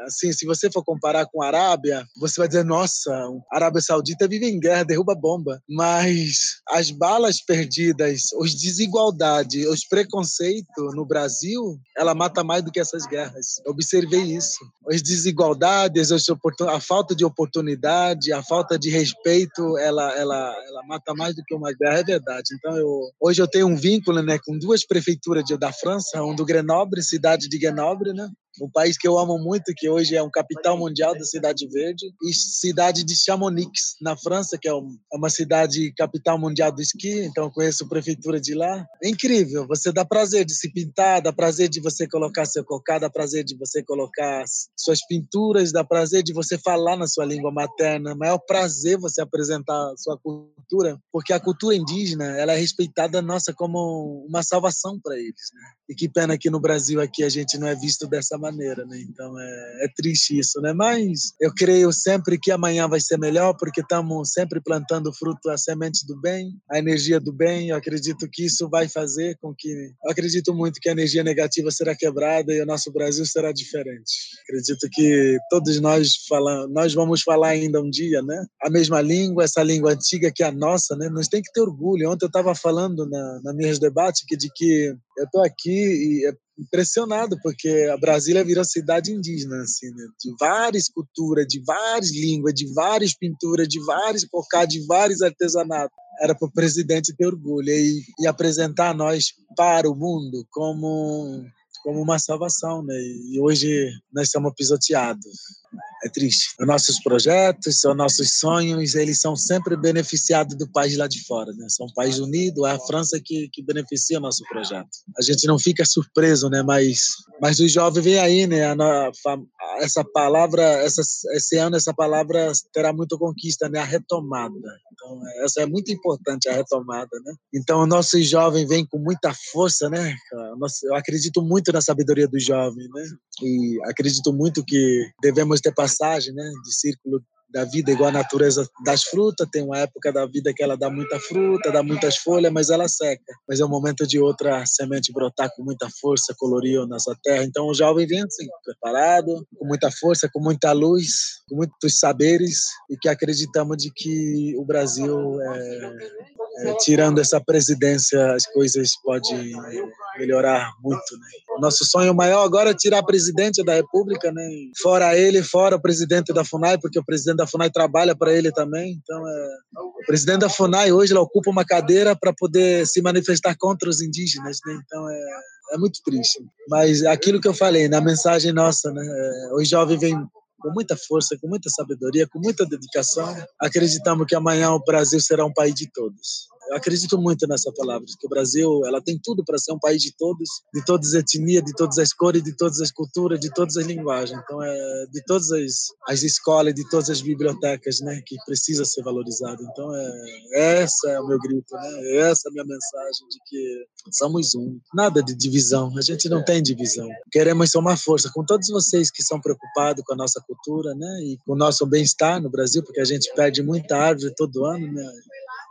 é assim, se você for comparar com a Arábia, você vai dizer, nossa, a Arábia Saudita vive em guerra, derruba bomba. Mas as balas perdidas, os desigualdades, os preconceitos no Brasil, ela mata mais do que essas guerras. Eu observei isso. As desigualdades, a falta de oportunidade, a falta de respeito, ela, ela, ela mata mais do que uma guerra, é verdade. Então, eu, hoje eu tenho um vínculo né, com duas prefeituras de, da França, um do Grenoble, cidade de Grenoble, né? Um país que eu amo muito, que hoje é um capital mundial da Cidade Verde, e cidade de Chamonix, na França, que é, é uma cidade capital mundial do esqui, então eu conheço a prefeitura de lá. É incrível, você dá prazer de se pintar, dá prazer de você colocar seu cocá, dá prazer de você colocar suas pinturas, dá prazer de você falar na sua língua materna, maior prazer você apresentar a sua cultura, porque a cultura indígena, ela é respeitada, nossa, como uma salvação para eles, né? E que pena que no Brasil aqui a gente não é visto dessa maneira, né? Então é, é, triste isso, né? Mas eu creio sempre que amanhã vai ser melhor, porque estamos sempre plantando fruto, a semente do bem, a energia do bem. Eu acredito que isso vai fazer com que. Eu acredito muito que a energia negativa será quebrada e o nosso Brasil será diferente. Acredito que todos nós falamos, nós vamos falar ainda um dia, né? A mesma língua, essa língua antiga que é a nossa, né? Nós tem que ter orgulho. Ontem eu estava falando na, na minhas debates que de que eu estou aqui é impressionado, porque a Brasília virou cidade indígena, assim, né? de várias culturas, de várias línguas, de várias pinturas, de vários cocá, de vários artesanatos. Era para o presidente ter orgulho e, e apresentar nós para o mundo como como uma salvação, né? E hoje nós estamos pisoteados. É triste. Os nossos projetos, os nossos sonhos, eles são sempre beneficiados do país lá de fora, né? São um país unido, é a França que, que beneficia o nosso projeto. A gente não fica surpreso, né? Mas, mas os jovens vêm aí, né? A, essa palavra, essa, esse ano, essa palavra terá muita conquista, né? A retomada. Então, essa é muito importante, a retomada, né? Então, o nosso jovem vem com muita força, né? Eu acredito muito na sabedoria do jovem, né? E acredito muito que devemos ter passagem, né? De círculo da vida igual a natureza das frutas. Tem uma época da vida que ela dá muita fruta, dá muitas folhas, mas ela seca. Mas é o momento de outra semente brotar com muita força, colorido nessa terra. Então o jovem vem assim, preparado, com muita força, com muita luz, com muitos saberes e que acreditamos de que o Brasil, é, é, tirando essa presidência, as coisas podem melhorar muito. Né? Nosso sonho maior agora é tirar presidente da República, né? fora ele, fora o presidente da FUNAI, porque o presidente da FUNAI trabalha para ele também. Então, é... o presidente da FUNAI hoje ocupa uma cadeira para poder se manifestar contra os indígenas. Né? Então, é... é muito triste. Mas aquilo que eu falei na mensagem nossa, né? É, os jovens vêm com muita força, com muita sabedoria, com muita dedicação. Acreditamos que amanhã o Brasil será um país de todos. Eu acredito muito nessa palavra, que o Brasil ela tem tudo para ser um país de todos, de todas as etnias, de todas as cores, de todas as culturas, de todas as linguagens. Então é de todas as, as escolas, de todas as bibliotecas, né, que precisa ser valorizado. Então é essa é o meu grito, né? Essa é a minha mensagem de que somos um, nada de divisão. A gente não tem divisão. Queremos somar força com todos vocês que são preocupados com a nossa cultura, né, e com o nosso bem-estar no Brasil, porque a gente perde muita árvore todo ano, né?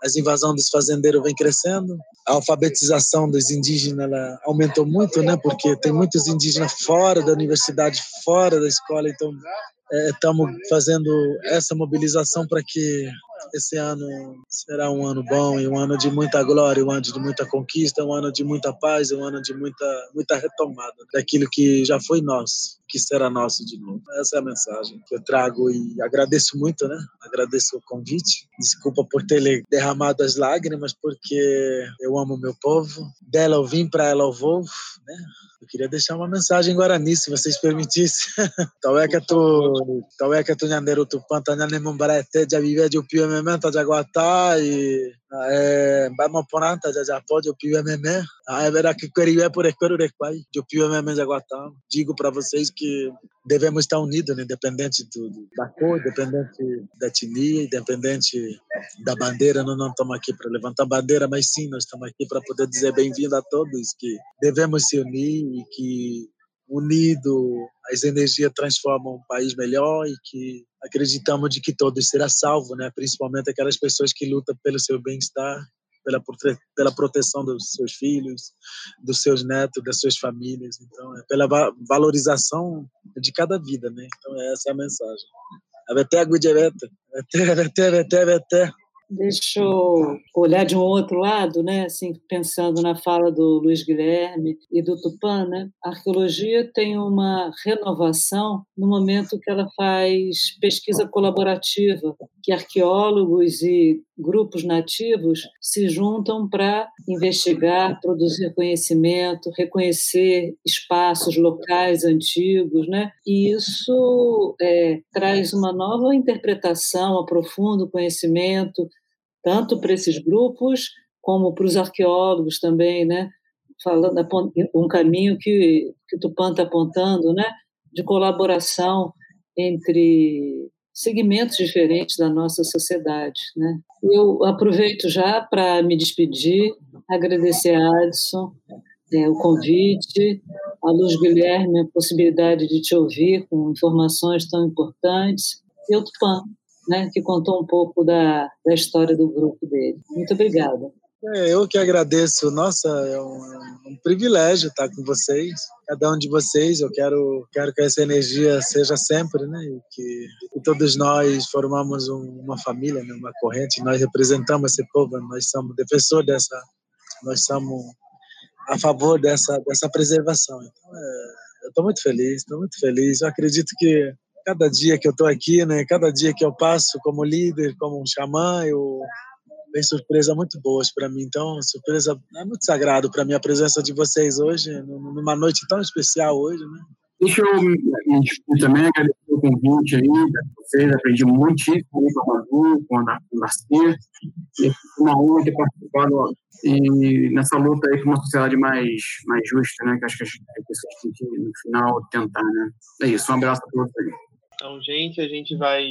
as invasões dos fazendeiros vem crescendo, a alfabetização dos indígenas aumentou muito, né? Porque tem muitos indígenas fora da universidade, fora da escola, então estamos é, fazendo essa mobilização para que esse ano será um ano bom e um ano de muita glória, um ano de muita conquista, um ano de muita paz, um ano de muita, muita retomada daquilo que já foi nosso, que será nosso de novo. Essa é a mensagem que eu trago e agradeço muito, né? Agradeço o convite. Desculpa por ter derramado as lágrimas, porque eu amo meu povo. Dela eu vim, para ela eu vou, né? Eu queria deixar uma mensagem em Guarani, se vocês permitissem. Taueka tu, taueka tu nyanderu tu panta nyane mumbarete ja vive jo pio mementa ja guatá e vamos poranta já já pode o pio meme. Ah, é verdade que queria por escuro de pai, jo pio meme já guatá. Digo para vocês que devemos estar unidos, né? independente do, da cor, independente da etnia, independente da bandeira. Nós não estamos aqui para levantar bandeira, mas sim, nós estamos aqui para poder dizer bem-vindo a todos, que devemos se unir e que unido as energias transformam um país melhor e que acreditamos de que todos será salvo, né? Principalmente aquelas pessoas que lutam pelo seu bem-estar pela, pela proteção dos seus filhos, dos seus netos, das suas famílias. Então, é pela valorização de cada vida, né? Então essa é a mensagem. Até Gudireta, até, até, até, até. Deixa eu olhar de um outro lado, né? Assim, pensando na fala do Luiz Guilherme e do Tupã, né? A arqueologia tem uma renovação no momento que ela faz pesquisa colaborativa, que arqueólogos e grupos nativos se juntam para investigar, produzir conhecimento, reconhecer espaços locais antigos, né? E isso é, traz uma nova interpretação, aprofunda o conhecimento, tanto para esses grupos como para os arqueólogos também, né? Falando um caminho que que Tupan está apontando, né? De colaboração entre segmentos diferentes da nossa sociedade, né? Eu aproveito já para me despedir, agradecer a Adson é, o convite, a Luz Guilherme a possibilidade de te ouvir com informações tão importantes e o Tupan, né, que contou um pouco da, da história do grupo dele. Muito obrigada. É, eu que agradeço. Nossa, é um, um, privilégio estar com vocês. Cada um de vocês, eu quero, quero que essa energia seja sempre, né? E que, que todos nós formamos um, uma família, né? uma corrente. Nós representamos esse povo. Nós somos defensores dessa. Nós somos a favor dessa dessa preservação. Então, é, eu estou muito feliz. Estou muito feliz. Eu acredito que cada dia que eu estou aqui, né? Cada dia que eu passo como líder, como um xamã, eu vem surpresa muito boas para mim. Então, surpresa é muito sagrado para mim a presença de vocês hoje, numa noite tão especial hoje, né? Deixa eu despedir também, agradecer o convite aí de vocês, aprendi muitíssimo com a Madu, com a e uma honra ter participado e nessa luta aí por uma sociedade mais, mais justa, né, que acho que as pessoas têm que, no final, tentar, né. É isso, um abraço a todos aí. Então, gente, a gente vai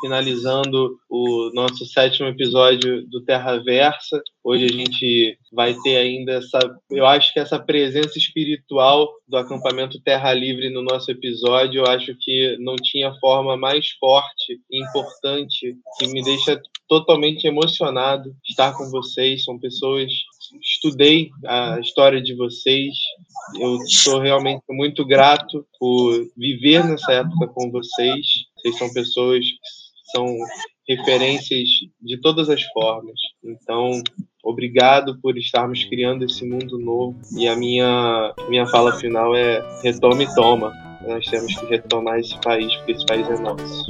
finalizando o nosso sétimo episódio do Terra Versa. Hoje a gente vai ter ainda essa, eu acho que essa presença espiritual do acampamento Terra Livre no nosso episódio, eu acho que não tinha forma mais forte e importante que me deixa totalmente emocionado estar com vocês. São pessoas estudei a história de vocês. Eu sou realmente muito grato por viver nessa época com vocês. Vocês são pessoas que são referências de todas as formas. Então, obrigado por estarmos criando esse mundo novo. E a minha minha fala final é retome e toma. Nós temos que retomar esse país porque esse país é nosso.